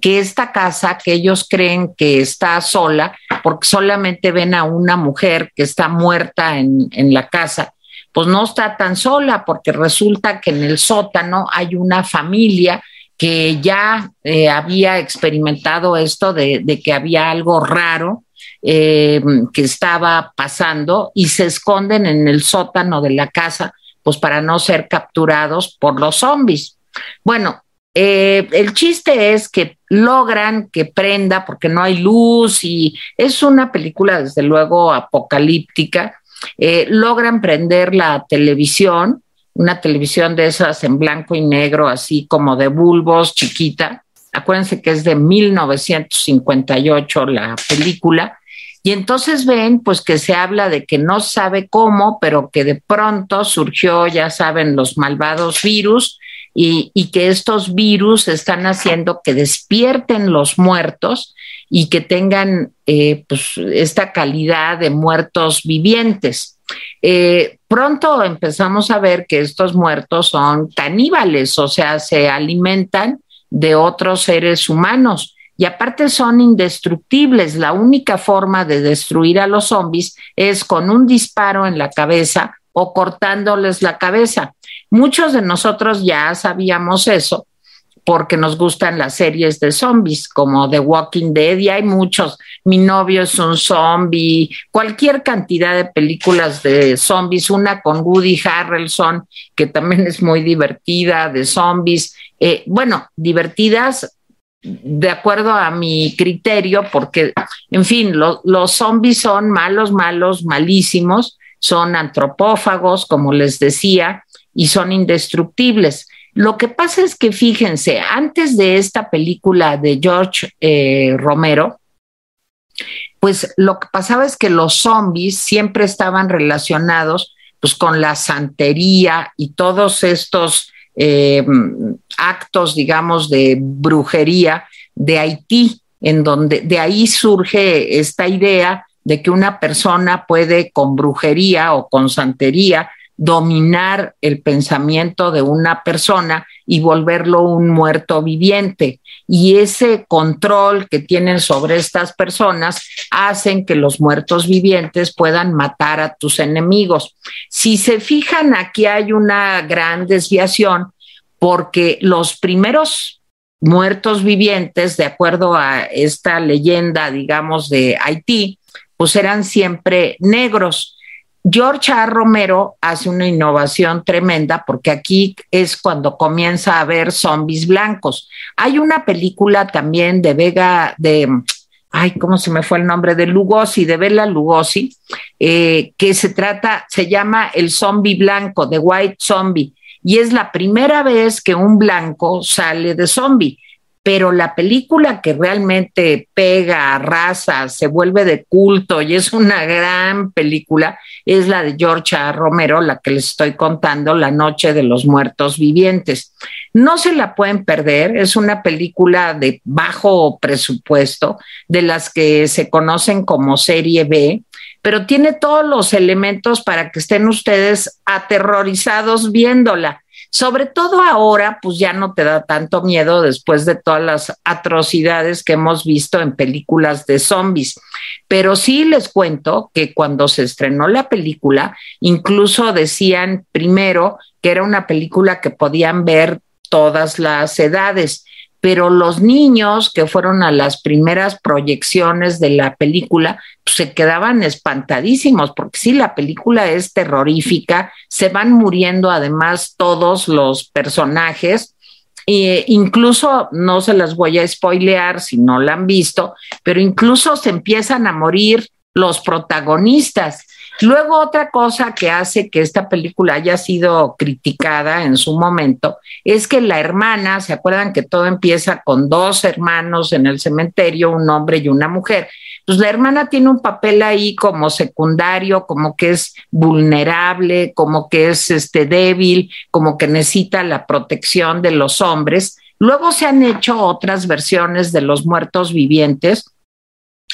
que esta casa que ellos creen que está sola, porque solamente ven a una mujer que está muerta en, en la casa, pues no está tan sola porque resulta que en el sótano hay una familia que ya eh, había experimentado esto de, que había algo raro eh, que estaba pasando y se esconden en el sótano de la casa, pues para no ser capturados por los zombies. Bueno, eh, el chiste es que logran que prenda porque no hay luz y es una película desde luego apocalíptica eh, logran prender la televisión, una televisión de esas en blanco y negro, así como de bulbos, chiquita. Acuérdense que es de 1958 la película. Y entonces ven, pues que se habla de que no sabe cómo, pero que de pronto surgió, ya saben, los malvados virus y, y que estos virus están haciendo que despierten los muertos y que tengan eh, pues, esta calidad de muertos vivientes. Eh, pronto empezamos a ver que estos muertos son caníbales, o sea, se alimentan de otros seres humanos y aparte son indestructibles. La única forma de destruir a los zombies es con un disparo en la cabeza o cortándoles la cabeza. Muchos de nosotros ya sabíamos eso, porque nos gustan las series de zombies, como The Walking Dead, y hay muchos. Mi novio es un zombie, cualquier cantidad de películas de zombies, una con Woody Harrelson, que también es muy divertida, de zombies. Eh, bueno, divertidas de acuerdo a mi criterio, porque, en fin, los zombies son malos, malos, malísimos, son antropófagos, como les decía, y son indestructibles. Lo que pasa es que, fíjense, antes de esta película de George eh, Romero, pues lo que pasaba es que los zombies siempre estaban relacionados pues con la santería y todos estos eh, actos, digamos, de brujería de Haití, en donde de ahí surge esta idea de que una persona puede con brujería o con santería dominar el pensamiento de una persona y volverlo un muerto viviente. Y ese control que tienen sobre estas personas hacen que los muertos vivientes puedan matar a tus enemigos. Si se fijan, aquí hay una gran desviación porque los primeros muertos vivientes, de acuerdo a esta leyenda, digamos, de Haití, pues eran siempre negros George A. Romero hace una innovación tremenda porque aquí es cuando comienza a haber zombies blancos. Hay una película también de Vega, de, ay, ¿cómo se me fue el nombre? De Lugosi, de Bela Lugosi, eh, que se trata, se llama El Zombie Blanco, The White Zombie, y es la primera vez que un blanco sale de zombie pero la película que realmente pega, arrasa, se vuelve de culto y es una gran película es la de George. Romero, la que les estoy contando, La Noche de los Muertos Vivientes. No se la pueden perder, es una película de bajo presupuesto, de las que se conocen como serie B, pero tiene todos los elementos para que estén ustedes aterrorizados viéndola sobre todo ahora, pues ya no te da tanto miedo después de todas las atrocidades que hemos visto en películas de zombies. Pero sí les cuento que cuando se estrenó la película, incluso decían primero que era una película que podían ver todas las edades pero los niños que fueron a las primeras proyecciones de la película pues, se quedaban espantadísimos, porque sí, la película es terrorífica, se van muriendo además todos los personajes. E incluso no se las voy a spoilear si no la han visto, pero incluso se empiezan a morir los protagonistas. Luego otra cosa que hace que esta película haya sido criticada en su momento es que la hermana, ¿se acuerdan que todo empieza con dos hermanos en el cementerio, un hombre y una mujer? Pues la hermana tiene un papel ahí como secundario, como que es vulnerable, como que es este débil, como que necesita la protección de los hombres. Luego se han hecho otras versiones de los muertos vivientes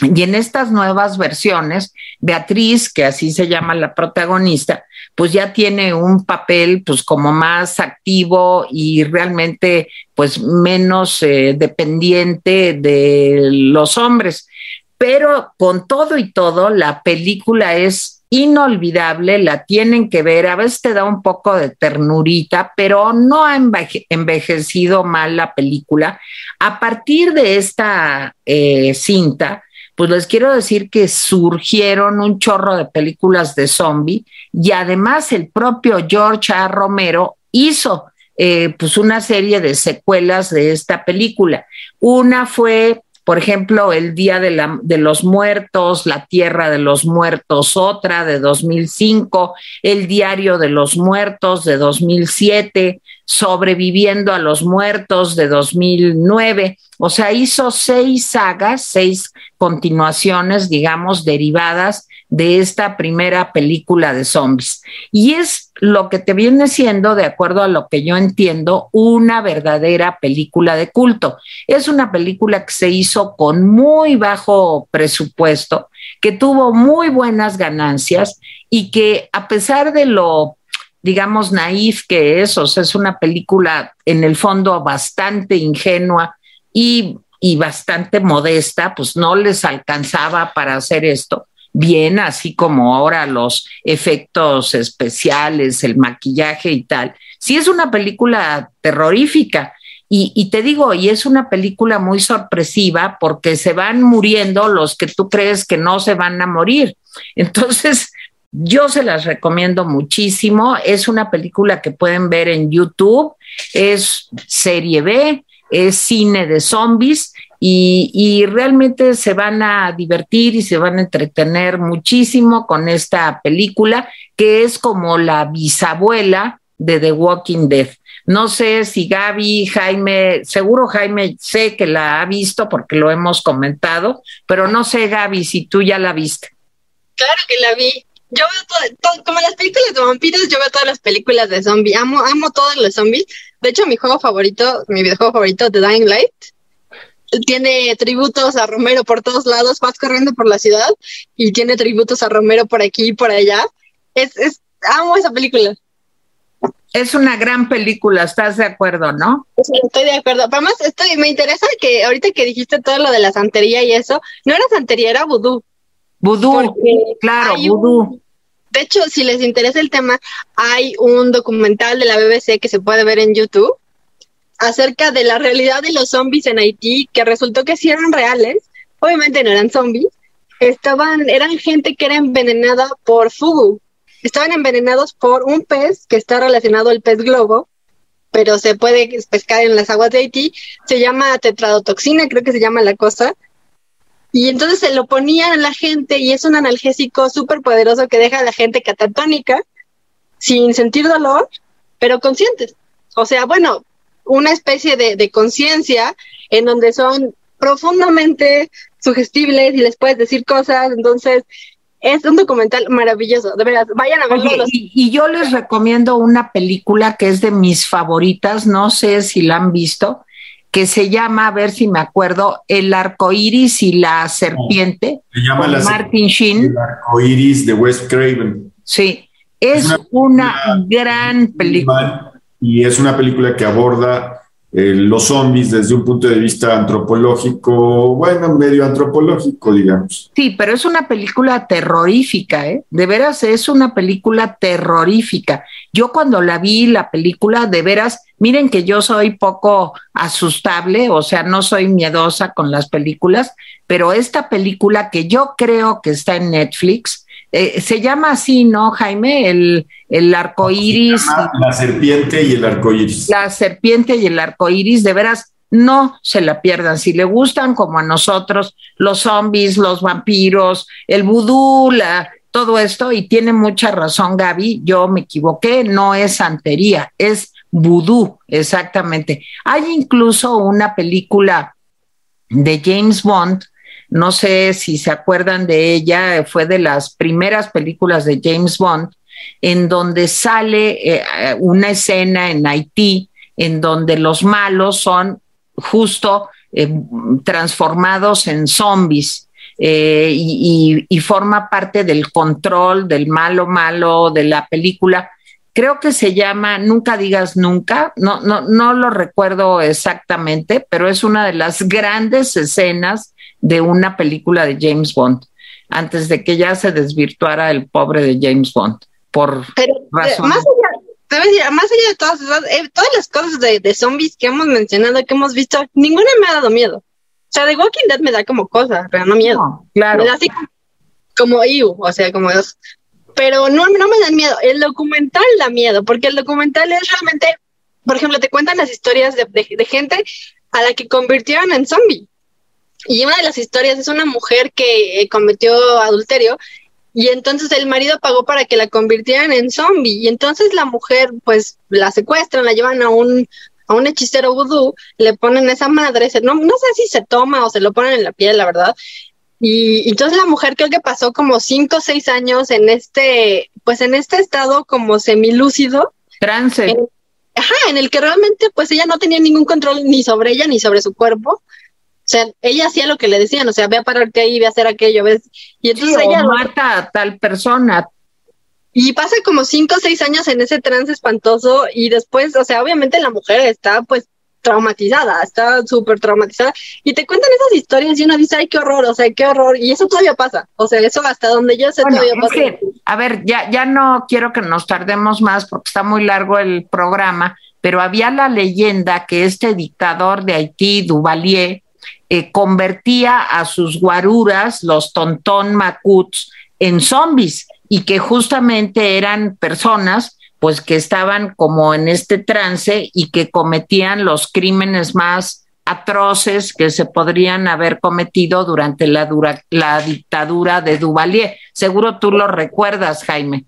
y en estas nuevas versiones, Beatriz, que así se llama la protagonista, pues ya tiene un papel pues como más activo y realmente pues menos eh, dependiente de los hombres. Pero con todo y todo, la película es inolvidable, la tienen que ver, a veces te da un poco de ternurita, pero no ha envejecido mal la película. A partir de esta eh, cinta, pues les quiero decir que surgieron un chorro de películas de zombie y además el propio George A. Romero hizo eh, pues una serie de secuelas de esta película. Una fue por ejemplo, el Día de, la, de, los Muertos, La Tierra de los Muertos, otra de 2005, El Diario de los Muertos de 2007, Sobreviviendo a los Muertos de 2009. O sea, hizo seis sagas, seis continuaciones, digamos, derivadas de esta primera película de zombies. Y es lo que te viene siendo, de acuerdo a lo que yo entiendo, una verdadera película de culto. Es una película que se hizo con muy bajo presupuesto, que tuvo muy buenas ganancias y que a pesar de lo digamos, naif que es, o sea, es una película en el fondo bastante ingenua y, y bastante modesta, pues no les alcanzaba para hacer esto bien, así como ahora los efectos especiales, el maquillaje y tal. Sí es una película terrorífica. Y, te digo, y es una película muy sorpresiva porque se van muriendo los que tú crees que no se van a morir. Entonces, yo se las recomiendo muchísimo. Es una película que pueden ver en YouTube. Es serie B, es cine de zombies y, realmente se van a divertir y se van a entretener muchísimo con esta película que es como la bisabuela de The Walking Dead. No sé si Gaby, Jaime, seguro Jaime sé que la ha visto porque lo hemos comentado, pero no sé Gaby si tú ya la viste.
Claro que la vi. Yo veo todo, como las películas de vampiros, yo veo todas las películas de zombies. Amo, amo todos los zombies. De hecho, mi juego favorito, mi videojuego favorito, The Dying Light, tiene tributos a Romero por todos lados, vas corriendo por la ciudad y tiene tributos a Romero por aquí y por allá. Es, es, amo esa película.
Es una gran película, ¿estás de acuerdo, no?
estoy de acuerdo. Además, estoy, me interesa que ahorita que dijiste todo lo de la santería y eso, no era santería, era vudú.
Vudú, claro, vudú.
de hecho, si les interesa el tema, hay un documental de la BBC que se puede ver en YouTube acerca de la realidad de los zombies en Haití, que resultó que sí eran reales, obviamente no eran zombies, estaban, eran gente que era envenenada por fugu, estaban envenenados por un pez que está relacionado al pez globo, pero se puede pescar en las aguas de Haití, se llama tetradotoxina, creo que se llama la cosa, y entonces se lo ponían a la gente y es un analgésico súper poderoso que deja a la gente catatónica, sin sentir dolor, pero conscientes. O sea, bueno, una especie de, de conciencia en donde son profundamente sugestibles y les puedes decir cosas. Entonces, es un documental maravilloso, de verdad, vayan a verlo.
y, yo les recomiendo una película que es de mis favoritas, no sé si la han visto, que se llama, a ver si me acuerdo, El arco iris y la serpiente.
Se llama la
Martin Sheen.
El arco iris de Wes Craven.
Sí, es, una, gran película.
Y es una película que aborda eh, los zombies desde un punto de vista antropológico, bueno, medio antropológico, digamos.
Sí, pero es una película terrorífica, ¿eh? De veras es una película terrorífica. Yo cuando la vi, la película, de veras, miren que yo soy poco asustable, o sea, no soy miedosa con las películas, pero esta película que yo creo que está en Netflix, eh, se llama así, ¿no, Jaime? El, el arco iris.
La serpiente y el arco iris.
La serpiente y el arco iris, de veras, no se la pierdan. Si le gustan, como a nosotros, los zombies, los vampiros, el vudú, la, todo esto, y tiene mucha razón Gaby, yo me equivoqué, no es santería, es vudú, exactamente. Hay incluso una película de James Bond no sé si se acuerdan de ella, fue de las primeras películas de James Bond, en donde sale eh, una escena en Haití en donde los malos son justo eh, transformados en zombies. Eh, y, y, forma parte del control del malo malo de la película. Creo que se llama Nunca digas nunca, no, no, no lo recuerdo exactamente, pero es una de las grandes escenas de una película de James Bond, antes de que ya se desvirtuara el pobre de James Bond, por
Pero, eh, Más allá, más allá de todas, eh, todas las cosas de, zombies que hemos mencionado, que hemos visto, ninguna me ha dado miedo. O sea, de Walking Dead me da como cosa, pero no miedo.
claro.
Me da así como you, o sea, como dos. Pero no, no me dan miedo. El documental da miedo, porque el documental es realmente, por ejemplo, te cuentan las historias de, de gente a la que convirtieron en zombie. Y una de las historias es una mujer que eh, cometió adulterio y entonces el marido pagó para que la convirtieran en zombie y entonces la mujer pues la secuestran, la llevan a un a un hechicero vudú, le ponen esa madre, no, no sé si se toma o se lo ponen en la piel, la verdad. Y, entonces la mujer creo que pasó como cinco o seis años en este, pues en este estado como semilúcido.
Trance.
ajá, en el que realmente pues ella no tenía ningún control ni sobre ella ni sobre su cuerpo sea, ella hacía lo que le decían, o sea, ve a pararte ahí, ve a hacer aquello, ¿ves? Y entonces ella...
mata a tal persona.
Y pasa como cinco o seis años en ese trance espantoso y después, o sea, obviamente la mujer está pues traumatizada, está súper traumatizada y te cuentan esas historias y uno dice, ay, qué horror, o sea, qué horror, y eso todavía pasa, o sea, eso hasta donde yo sé todavía pasa.
a ver, ya, ya no quiero que nos tardemos más porque está muy largo el programa, pero había la leyenda que este dictador de Haití, Duvalier, eh, convertía a sus guaruras, los tontón macuts, en zombies y que justamente eran personas pues que estaban como en este trance y que cometían los crímenes más atroces que se podrían haber cometido durante la, la dictadura de Duvalier. Seguro tú lo recuerdas, Jaime.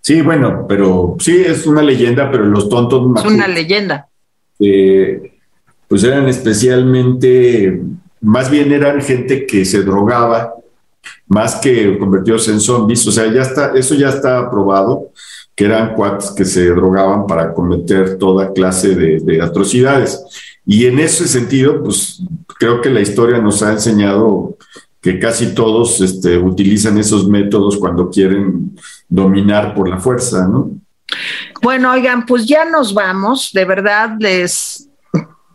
Sí, bueno, pero sí es una leyenda, pero los tontos...
Es una leyenda.
Eh, pues eran especialmente, más bien eran gente que se drogaba, más que convertidos en zombies, o sea, ya está, eso ya está probado, que eran cuates que se drogaban para cometer toda clase de, atrocidades. Y en ese sentido, pues creo que la historia nos ha enseñado que casi todos este, utilizan esos métodos cuando quieren dominar por la fuerza, ¿no?
Bueno, oigan, pues ya nos vamos. De verdad, les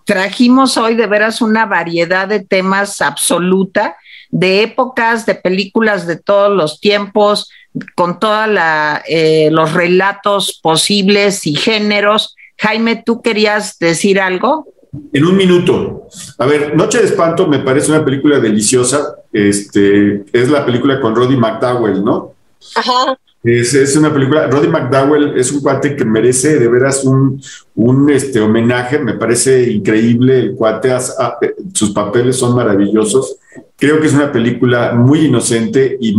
trajimos hoy de veras una variedad de temas absoluta, de épocas, de películas de todos los tiempos, con todos eh, los relatos posibles y géneros. Jaime, ¿tú querías decir algo?
En un minuto. A ver, Noche de Espanto me parece una película deliciosa. Este, es la película con Roddy McDowell, ¿no?
Ajá.
Es, una película, Roddy McDowell es un cuate que merece de veras un, un este, homenaje, me parece increíble, el cuate, sus papeles son maravillosos, creo que es una película muy inocente y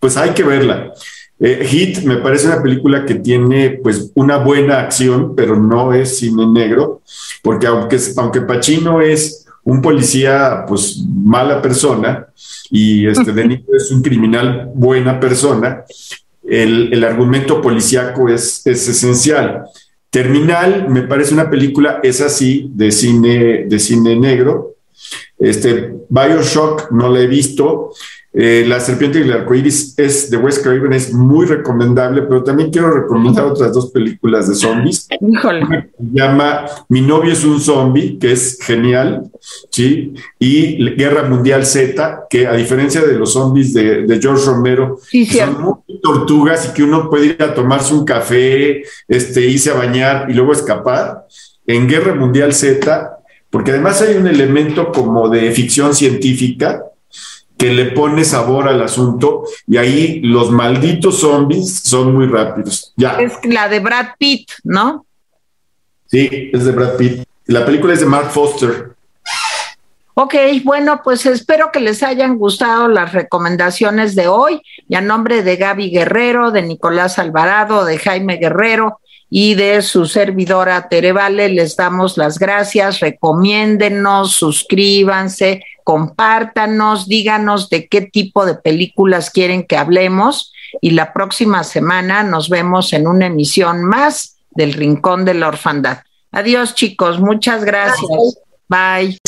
pues hay que verla. Eh, Hit me parece una película que tiene pues una buena acción, pero no es cine negro, porque aunque, aunque Pacino es un policía pues mala persona y este De es un criminal buena persona, el, argumento policíaco es, es esencial. Terminal me parece una película, es así, de cine, de cine negro. Este, Bioshock no la he visto. Eh, la serpiente y el arcoíris es de Wes Craven, es muy recomendable, pero también quiero recomendar otras dos películas de zombies. se llama Mi novio es un zombie, que es genial, ¿sí? Y Guerra Mundial Z, que a diferencia de los zombies de, George Romero, son muy tortugas y que uno puede ir a tomarse un café, este, irse a bañar y luego escapar. En Guerra Mundial Z, porque además hay un elemento como de ficción científica, que le pone sabor al asunto y ahí los malditos zombies son muy rápidos. Ya.
Es la de Brad Pitt, ¿no?
Sí, es de Brad Pitt. La película es de Mark Foster.
Ok, bueno, pues espero que les hayan gustado las recomendaciones de hoy y a nombre de Gaby Guerrero, de Nicolás Alvarado, de Jaime Guerrero y de su servidora Terevale, les damos las gracias, recomiéndenos, suscríbanse, compártanos, díganos de qué tipo de películas quieren que hablemos y la próxima semana nos vemos en una emisión más del Rincón de la Orfandad. Adiós chicos, muchas gracias. Bye.